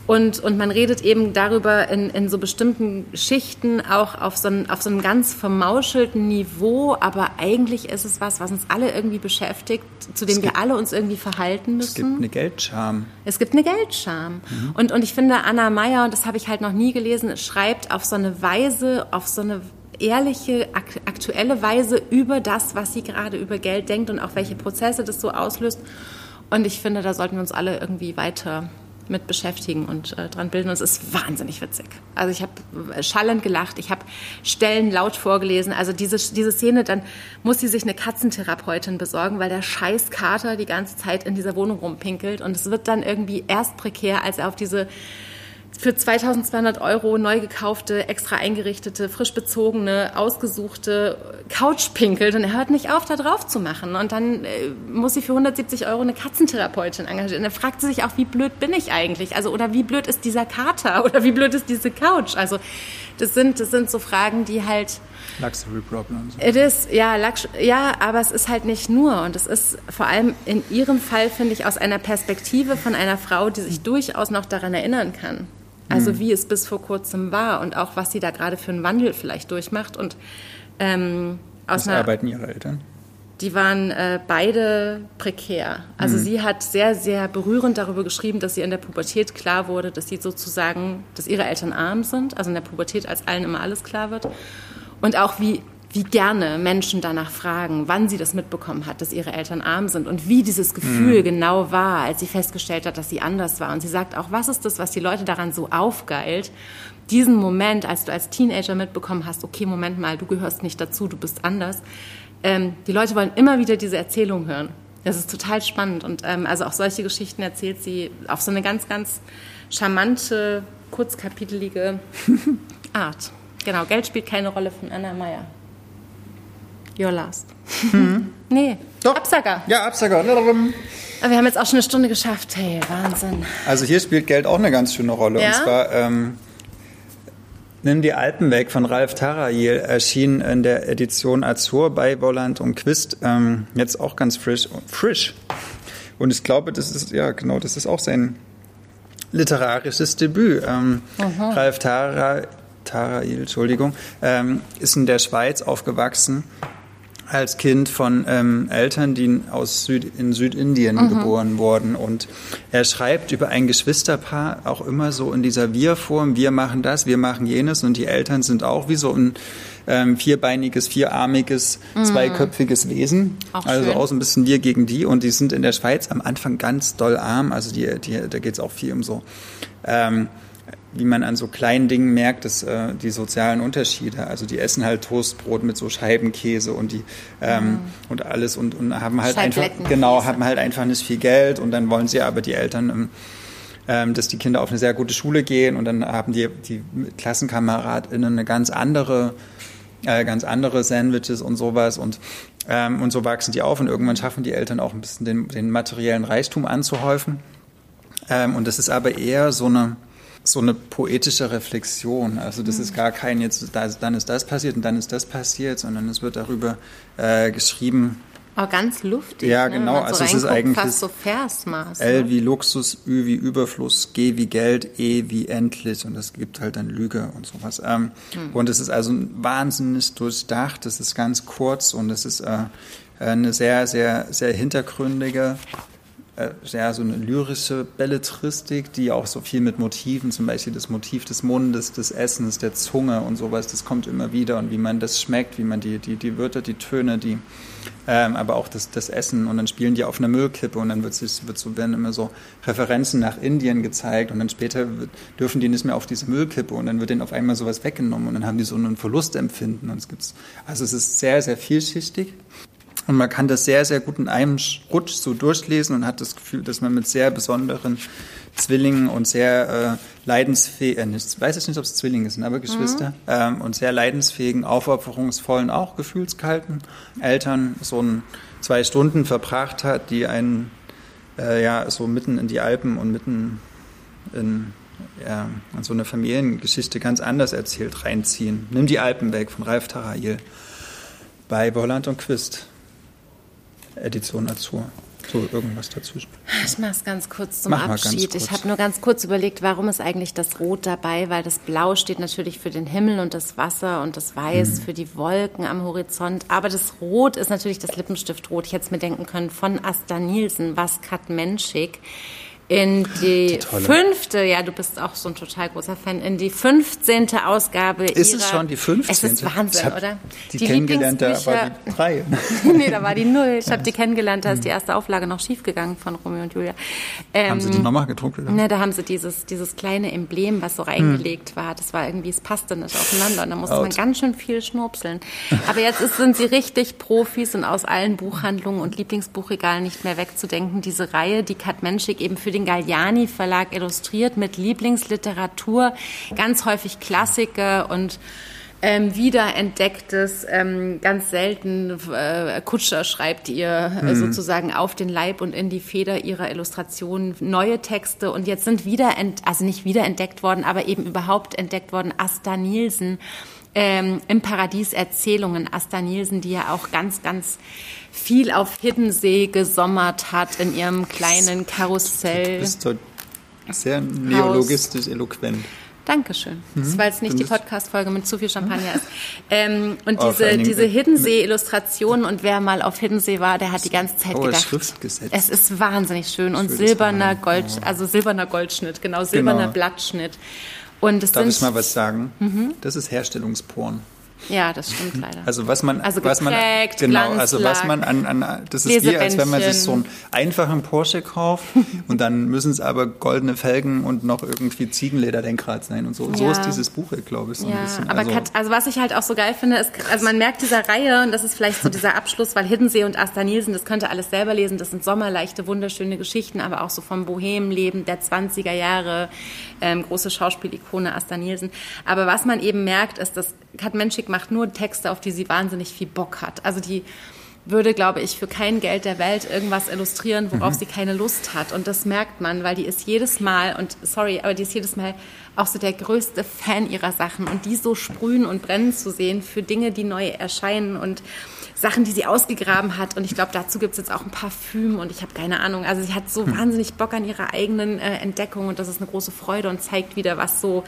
Und, und man redet eben darüber in, in so bestimmten Schichten auch auf so, ein, auf so einem ganz vermauschelten Niveau, aber eigentlich ist es was, was uns alle irgendwie beschäftigt, zu dem gibt, wir alle uns irgendwie verhalten müssen. Es gibt eine Geldscham. Es gibt eine Geldscham. Mhm. Und, und ich finde, Anna Meyer, und das habe ich halt noch nie gelesen, schreibt auf so eine Weise, auf so eine ehrliche, aktuelle Weise über das, was sie gerade über Geld denkt und auch welche Prozesse das so auslöst. Und ich finde, da sollten wir uns alle irgendwie weiter mit beschäftigen und äh, dran bilden. Und es ist wahnsinnig witzig. Also ich habe äh, schallend gelacht, ich habe Stellen laut vorgelesen. Also diese, diese Szene, dann muss sie sich eine Katzentherapeutin besorgen, weil der scheiß Kater die ganze Zeit in dieser Wohnung rumpinkelt. Und es wird dann irgendwie erst prekär, als er auf diese für 2200 Euro neu gekaufte, extra eingerichtete, frisch bezogene, ausgesuchte Couch pinkelt und er hört nicht auf, da drauf zu machen. Und dann äh, muss sie für 170 Euro eine Katzentherapeutin engagieren. Und dann fragt sie sich auch, wie blöd bin ich eigentlich? Also, oder wie blöd ist dieser Kater? Oder wie blöd ist diese Couch? Also, das sind, das sind so Fragen, die halt. Luxury Problems. It is, ja, Lux ja, aber es ist halt nicht nur. Und es ist vor allem in ihrem Fall, finde ich, aus einer Perspektive von einer Frau, die sich durchaus noch daran erinnern kann. Also mhm. wie es bis vor kurzem war und auch was sie da gerade für einen Wandel vielleicht durchmacht. Und ähm, aus was einer, arbeiten ihre Eltern? Die waren äh, beide prekär. Also mhm. sie hat sehr, sehr berührend darüber geschrieben, dass sie in der Pubertät klar wurde, dass sie sozusagen, dass ihre Eltern arm sind. Also in der Pubertät, als allen immer alles klar wird. Und auch wie wie gerne Menschen danach fragen, wann sie das mitbekommen hat, dass ihre Eltern arm sind und wie dieses Gefühl mhm. genau war, als sie festgestellt hat, dass sie anders war. Und sie sagt auch, was ist das, was die Leute daran so aufgeilt? Diesen Moment, als du als Teenager mitbekommen hast, okay, Moment mal, du gehörst nicht dazu, du bist anders. Ähm, die Leute wollen immer wieder diese Erzählung hören. Das ist total spannend. Und ähm, also auch solche Geschichten erzählt sie auf so eine ganz, ganz charmante, kurzkapitelige Art. Genau, Geld spielt keine Rolle von Anna Meyer. Your Last. Mhm. nee, Doch. Absager. Ja, Absager. Aber wir haben jetzt auch schon eine Stunde geschafft. Hey, Wahnsinn. Also hier spielt Geld auch eine ganz schöne Rolle. Ja? Und zwar ähm, Nimm die Alpen weg von Ralf Tarayel erschien in der Edition Azur bei Volland und Quist. Ähm, jetzt auch ganz frisch. Frisch. Und ich glaube, das ist, ja genau, das ist auch sein literarisches Debüt. Ähm, Ralf Tara, Tarail, Entschuldigung, ähm, ist in der Schweiz aufgewachsen als Kind von ähm, Eltern, die aus Süd, in Südindien mhm. geboren wurden. Und er schreibt über ein Geschwisterpaar auch immer so in dieser Wir-Form, wir machen das, wir machen jenes. Und die Eltern sind auch wie so ein ähm, vierbeiniges, vierarmiges, mhm. zweiköpfiges Wesen. Auch also schön. auch so ein bisschen wir gegen die. Und die sind in der Schweiz am Anfang ganz doll arm. Also die, die, da geht es auch viel um so. Ähm, wie man an so kleinen Dingen merkt, dass äh, die sozialen Unterschiede. Also die essen halt Toastbrot mit so Scheibenkäse und die ähm, mhm. und alles und, und haben halt einfach genau haben halt einfach nicht viel Geld und dann wollen sie aber die Eltern ähm, ähm, dass die Kinder auf eine sehr gute Schule gehen und dann haben die die KlassenkameradInnen eine ganz andere äh, ganz andere Sandwiches und sowas und ähm, und so wachsen die auf und irgendwann schaffen die Eltern auch ein bisschen den, den materiellen Reichtum anzuhäufen. Ähm, und das ist aber eher so eine so eine poetische Reflexion. Also das ist gar kein jetzt, dann ist das passiert und dann ist das passiert, sondern es wird darüber äh, geschrieben. Aber oh, ganz luftig. Ja, ne? genau. also so es ist eigentlich fast so Versmaß. L ne? wie Luxus, Ü wie Überfluss, G wie Geld, E wie endlich und es gibt halt dann Lüge und sowas. Ähm, hm. Und es ist also wahnsinnig durchdacht. Es ist ganz kurz und es ist äh, eine sehr, sehr, sehr hintergründige ja, so eine lyrische Belletristik, die auch so viel mit Motiven, zum Beispiel das Motiv des Mundes, des Essens, der Zunge und sowas, das kommt immer wieder und wie man das schmeckt, wie man die, die, die Wörter, die Töne, die, ähm, aber auch das, das Essen und dann spielen die auf einer Müllkippe und dann wird, wird so, werden immer so Referenzen nach Indien gezeigt und dann später wird, dürfen die nicht mehr auf diese Müllkippe und dann wird denen auf einmal sowas weggenommen und dann haben die so einen Verlustempfinden und es gibt's, also es ist sehr, sehr vielschichtig Und man kann das sehr, sehr gut in einem Rutsch so durchlesen und hat das Gefühl, dass man mit sehr besonderen Zwillingen und sehr äh, leidensfähigen, äh, ich weiß jetzt nicht, ob es Zwillinge sind, aber Geschwister, mhm. ähm, und sehr leidensfähigen, aufopferungsvollen, auch gefühlskalten Eltern so ein, zwei Stunden verbracht hat, die einen äh, ja so mitten in die Alpen und mitten in ja, an so eine Familiengeschichte ganz anders erzählt reinziehen. Nimm die Alpen weg von Ralf Tarail bei Bolland und Quist. Edition Azur. So, irgendwas dazwischen. Ich mache es ganz kurz zum Mach Abschied. Kurz. Ich habe nur ganz kurz überlegt, warum ist eigentlich das Rot dabei? Weil das Blau steht natürlich für den Himmel und das Wasser und das Weiß mhm. für die Wolken am Horizont. Aber das Rot ist natürlich das Lippenstiftrot. Ich hätte es mir denken können von Asta Nielsen, was Kat Menschik in die, die fünfte, ja, du bist auch so ein total großer Fan, in die 15. Ausgabe. Ist ihrer, es schon die 15.? Es ist Wahnsinn, oder? Die, die kennengelernt, da war die drei. nee, da war die null. Ich habe die kennengelernt, da ist die erste Auflage noch schiefgegangen von Romeo und Julia. Ähm, haben sie die nochmal gedruckt? Oder? Ne, da haben sie dieses, dieses kleine Emblem, was so reingelegt hm. war. Das war irgendwie, es passte nicht aufeinander und da musste Out. man ganz schön viel schnurpseln. Aber jetzt ist, sind sie richtig Profis und aus allen Buchhandlungen und Lieblingsbuchregalen nicht mehr wegzudenken. Diese Reihe, die Kat Menschik eben für den Galliani Verlag illustriert mit Lieblingsliteratur, ganz häufig Klassiker und ähm, wiederentdecktes, ähm, ganz selten äh, Kutscher schreibt ihr äh, mhm. sozusagen auf den Leib und in die Feder ihrer Illustrationen neue Texte und jetzt sind wieder, also nicht wiederentdeckt worden, aber eben überhaupt entdeckt worden Asta Nielsen ähm, im Paradies Erzählungen, Asta Nielsen, die ja auch ganz, ganz viel auf Hiddensee gesommert hat in ihrem kleinen Karussell. Du bist sehr neologistisch eloquent. Dankeschön. Mhm. Das war jetzt nicht die Podcast-Folge mit zu viel Champagner ist. Ähm, und oh, diese, diese Hiddensee-Illustrationen und wer mal auf Hiddensee war, der hat die ganze Zeit oh, gedacht, Schriftgesetz. es ist wahnsinnig schön und silberner Gold, oh. also silberner Goldschnitt, genau, silberner genau. Blattschnitt. Und es Darf sind, ich mal was sagen? Mhm. Das ist Herstellungsporn. Ja, das stimmt leider. Also was man, also geprägt, was man genau, also was man an, an das ist wie als wenn man sich so einen einfachen Porsche kauft und dann müssen es aber goldene Felgen und noch irgendwie Ziegenlederdenkrad sein und so. Ja. So ist dieses Buch, glaube ich, so ja, ein bisschen. Aber also, Kat, also was ich halt auch so geil finde, ist, also man merkt dieser Reihe und das ist vielleicht so dieser Abschluss, weil Hiddensee und Asta Nielsen, das könnt ihr alles selber lesen. Das sind sommerleichte, wunderschöne Geschichten, aber auch so vom Bohemenleben der 20er Jahre, ähm, große Schauspielikone Asta Nielsen. Aber was man eben merkt, ist, dass Kat Menschik macht nur Texte, auf die sie wahnsinnig viel Bock hat. Also die würde, glaube ich, für kein Geld der Welt irgendwas illustrieren, worauf mhm. sie keine Lust hat. Und das merkt man, weil die ist jedes Mal, und sorry, aber die ist jedes Mal auch so der größte Fan ihrer Sachen. Und die so sprühen und brennen zu sehen für Dinge, die neu erscheinen und Sachen, die sie ausgegraben hat. Und ich glaube, dazu gibt es jetzt auch ein Parfüm und ich habe keine Ahnung. Also sie hat so mhm. wahnsinnig Bock an ihrer eigenen äh, Entdeckung und das ist eine große Freude und zeigt wieder, was so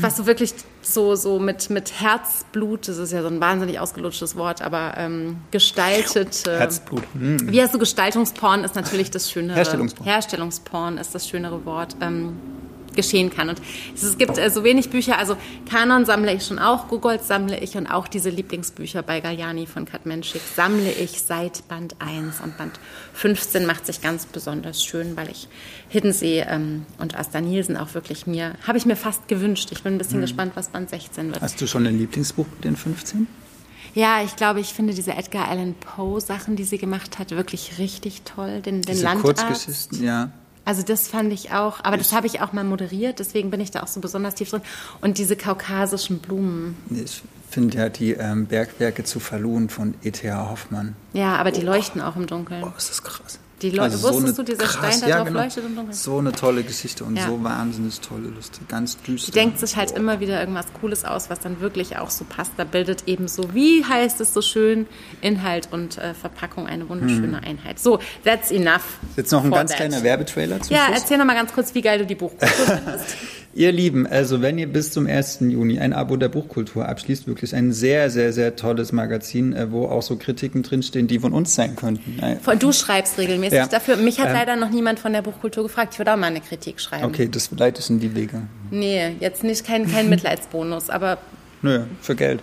was so wirklich so, so mit, mit Herzblut, das ist ja so ein wahnsinnig ausgelutschtes Wort, aber ähm, gestaltet. Äh, Herzblut. Mhm. Wie heißt so Gestaltungsporn ist natürlich das schönere. Herstellungsporn. Herstellungsporn ist das schönere Wort. Ähm, geschehen kann. Und es gibt äh, so wenig Bücher, also Kanon sammle ich schon auch, Gogold sammle ich und auch diese Lieblingsbücher bei Galliani von Katmenschik sammle ich seit Band 1 und Band 15 macht sich ganz besonders schön, weil ich Hiddensee ähm, und Asta Nielsen auch wirklich mir, habe ich mir fast gewünscht. Ich bin ein bisschen hm. gespannt, was Band 16 wird. Hast du schon ein Lieblingsbuch mit den 15? Ja, ich glaube, ich finde diese Edgar Allan Poe Sachen, die sie gemacht hat, wirklich richtig toll. Den, den diese Landarzt. Kurzgeschichten, ja. Also das fand ich auch, aber das habe ich auch mal moderiert, deswegen bin ich da auch so besonders tief drin. Und diese kaukasischen Blumen. Ich finde ja die ähm, Bergwerke zu Falun von E.T.A. Hoffmann. Ja, aber die oh. leuchten auch im Dunkeln. Oh, ist das krass. Die Leute, also wusstest so du, dieser krass, Stein da ja, drauf genau. leuchtet im Dunkeln? So eine tolle Geschichte und ja. so wahnsinnig tolle Lust, ganz düster. Die denkt sich halt oh. immer wieder irgendwas Cooles aus, was dann wirklich auch so passt. Da bildet eben so, wie heißt es so schön, Inhalt und äh, Verpackung eine wunderschöne hm. Einheit. So, that's enough. Jetzt noch ein ganz that. kleiner Werbetrailer zum Ja, Schluss. erzähl noch mal ganz kurz, wie geil du die Buchkultur findest. Ihr Lieben, also wenn ihr bis zum 1. Juni ein Abo der Buchkultur abschließt, wirklich ein sehr, sehr, sehr tolles Magazin, äh, wo auch so Kritiken drinstehen, die von uns sein könnten. Du schreibst regelmäßig ja. dafür. Mich hat ähm, leider noch niemand von der Buchkultur gefragt. Ich würde auch mal eine Kritik schreiben. Okay, das leitest in die Wege. Nee, jetzt nicht kein, kein Mitleidsbonus, aber. Nö, für Geld.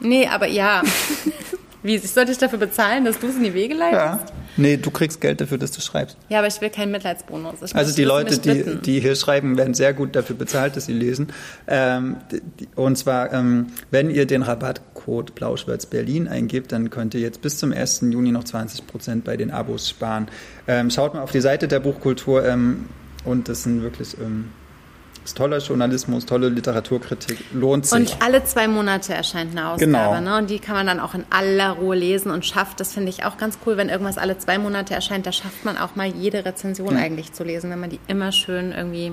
Nee, aber ja. Wie, sollte ich dafür bezahlen, dass du es in die Wege leitest? Ja. Nee, du kriegst Geld dafür, dass du schreibst. Ja, aber ich will keinen Mitleidsbonus. Ich also die Leute, die, die hier schreiben, werden sehr gut dafür bezahlt, dass sie lesen. Ähm, und zwar, ähm, wenn ihr den Rabattcode Blauschwarz Berlin eingibt, dann könnt ihr jetzt bis zum 1. Juni noch 20 Prozent bei den Abos sparen. Ähm, schaut mal auf die Seite der Buchkultur ähm, und das sind wirklich ähm, ist toller Journalismus, tolle Literaturkritik, lohnt sich. Und alle zwei Monate erscheint eine Ausgabe, genau. ne? Und die kann man dann auch in aller Ruhe lesen und schafft, das finde ich auch ganz cool, wenn irgendwas alle zwei Monate erscheint, da schafft man auch mal jede Rezension ja. eigentlich zu lesen, wenn man die immer schön irgendwie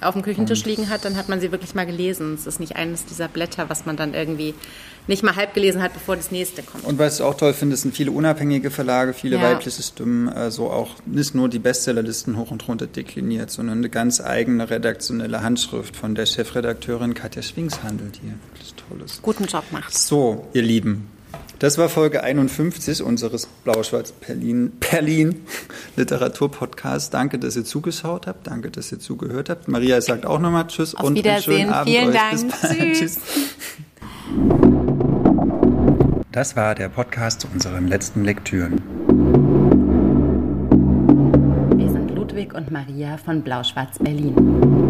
auf dem Küchentisch liegen hat, dann hat man sie wirklich mal gelesen. Es ist nicht eines dieser Blätter, was man dann irgendwie nicht mal halb gelesen hat, bevor das nächste kommt. Und was ich auch toll finde, sind viele unabhängige Verlage, viele ja. weibliche Stimmen, also auch nicht nur die Bestsellerlisten hoch und runter dekliniert, sondern eine ganz eigene redaktionelle Handschrift von der Chefredakteurin Katja Schwingshandel, die wirklich toll ist. Guten Job macht. So, ihr Lieben, das war Folge 51 unseres Blau-Schwarz-Berlin Berlin Literaturpodcasts. Danke, dass ihr zugeschaut habt. Danke, dass ihr zugehört habt. Maria sagt auch nochmal Tschüss Auf und einen schönen Abend Vielen euch. Dank. Tschüss. Tschüss. Das war der Podcast zu unseren letzten Lektüren. Wir sind Ludwig und Maria von Blau-Schwarz Berlin.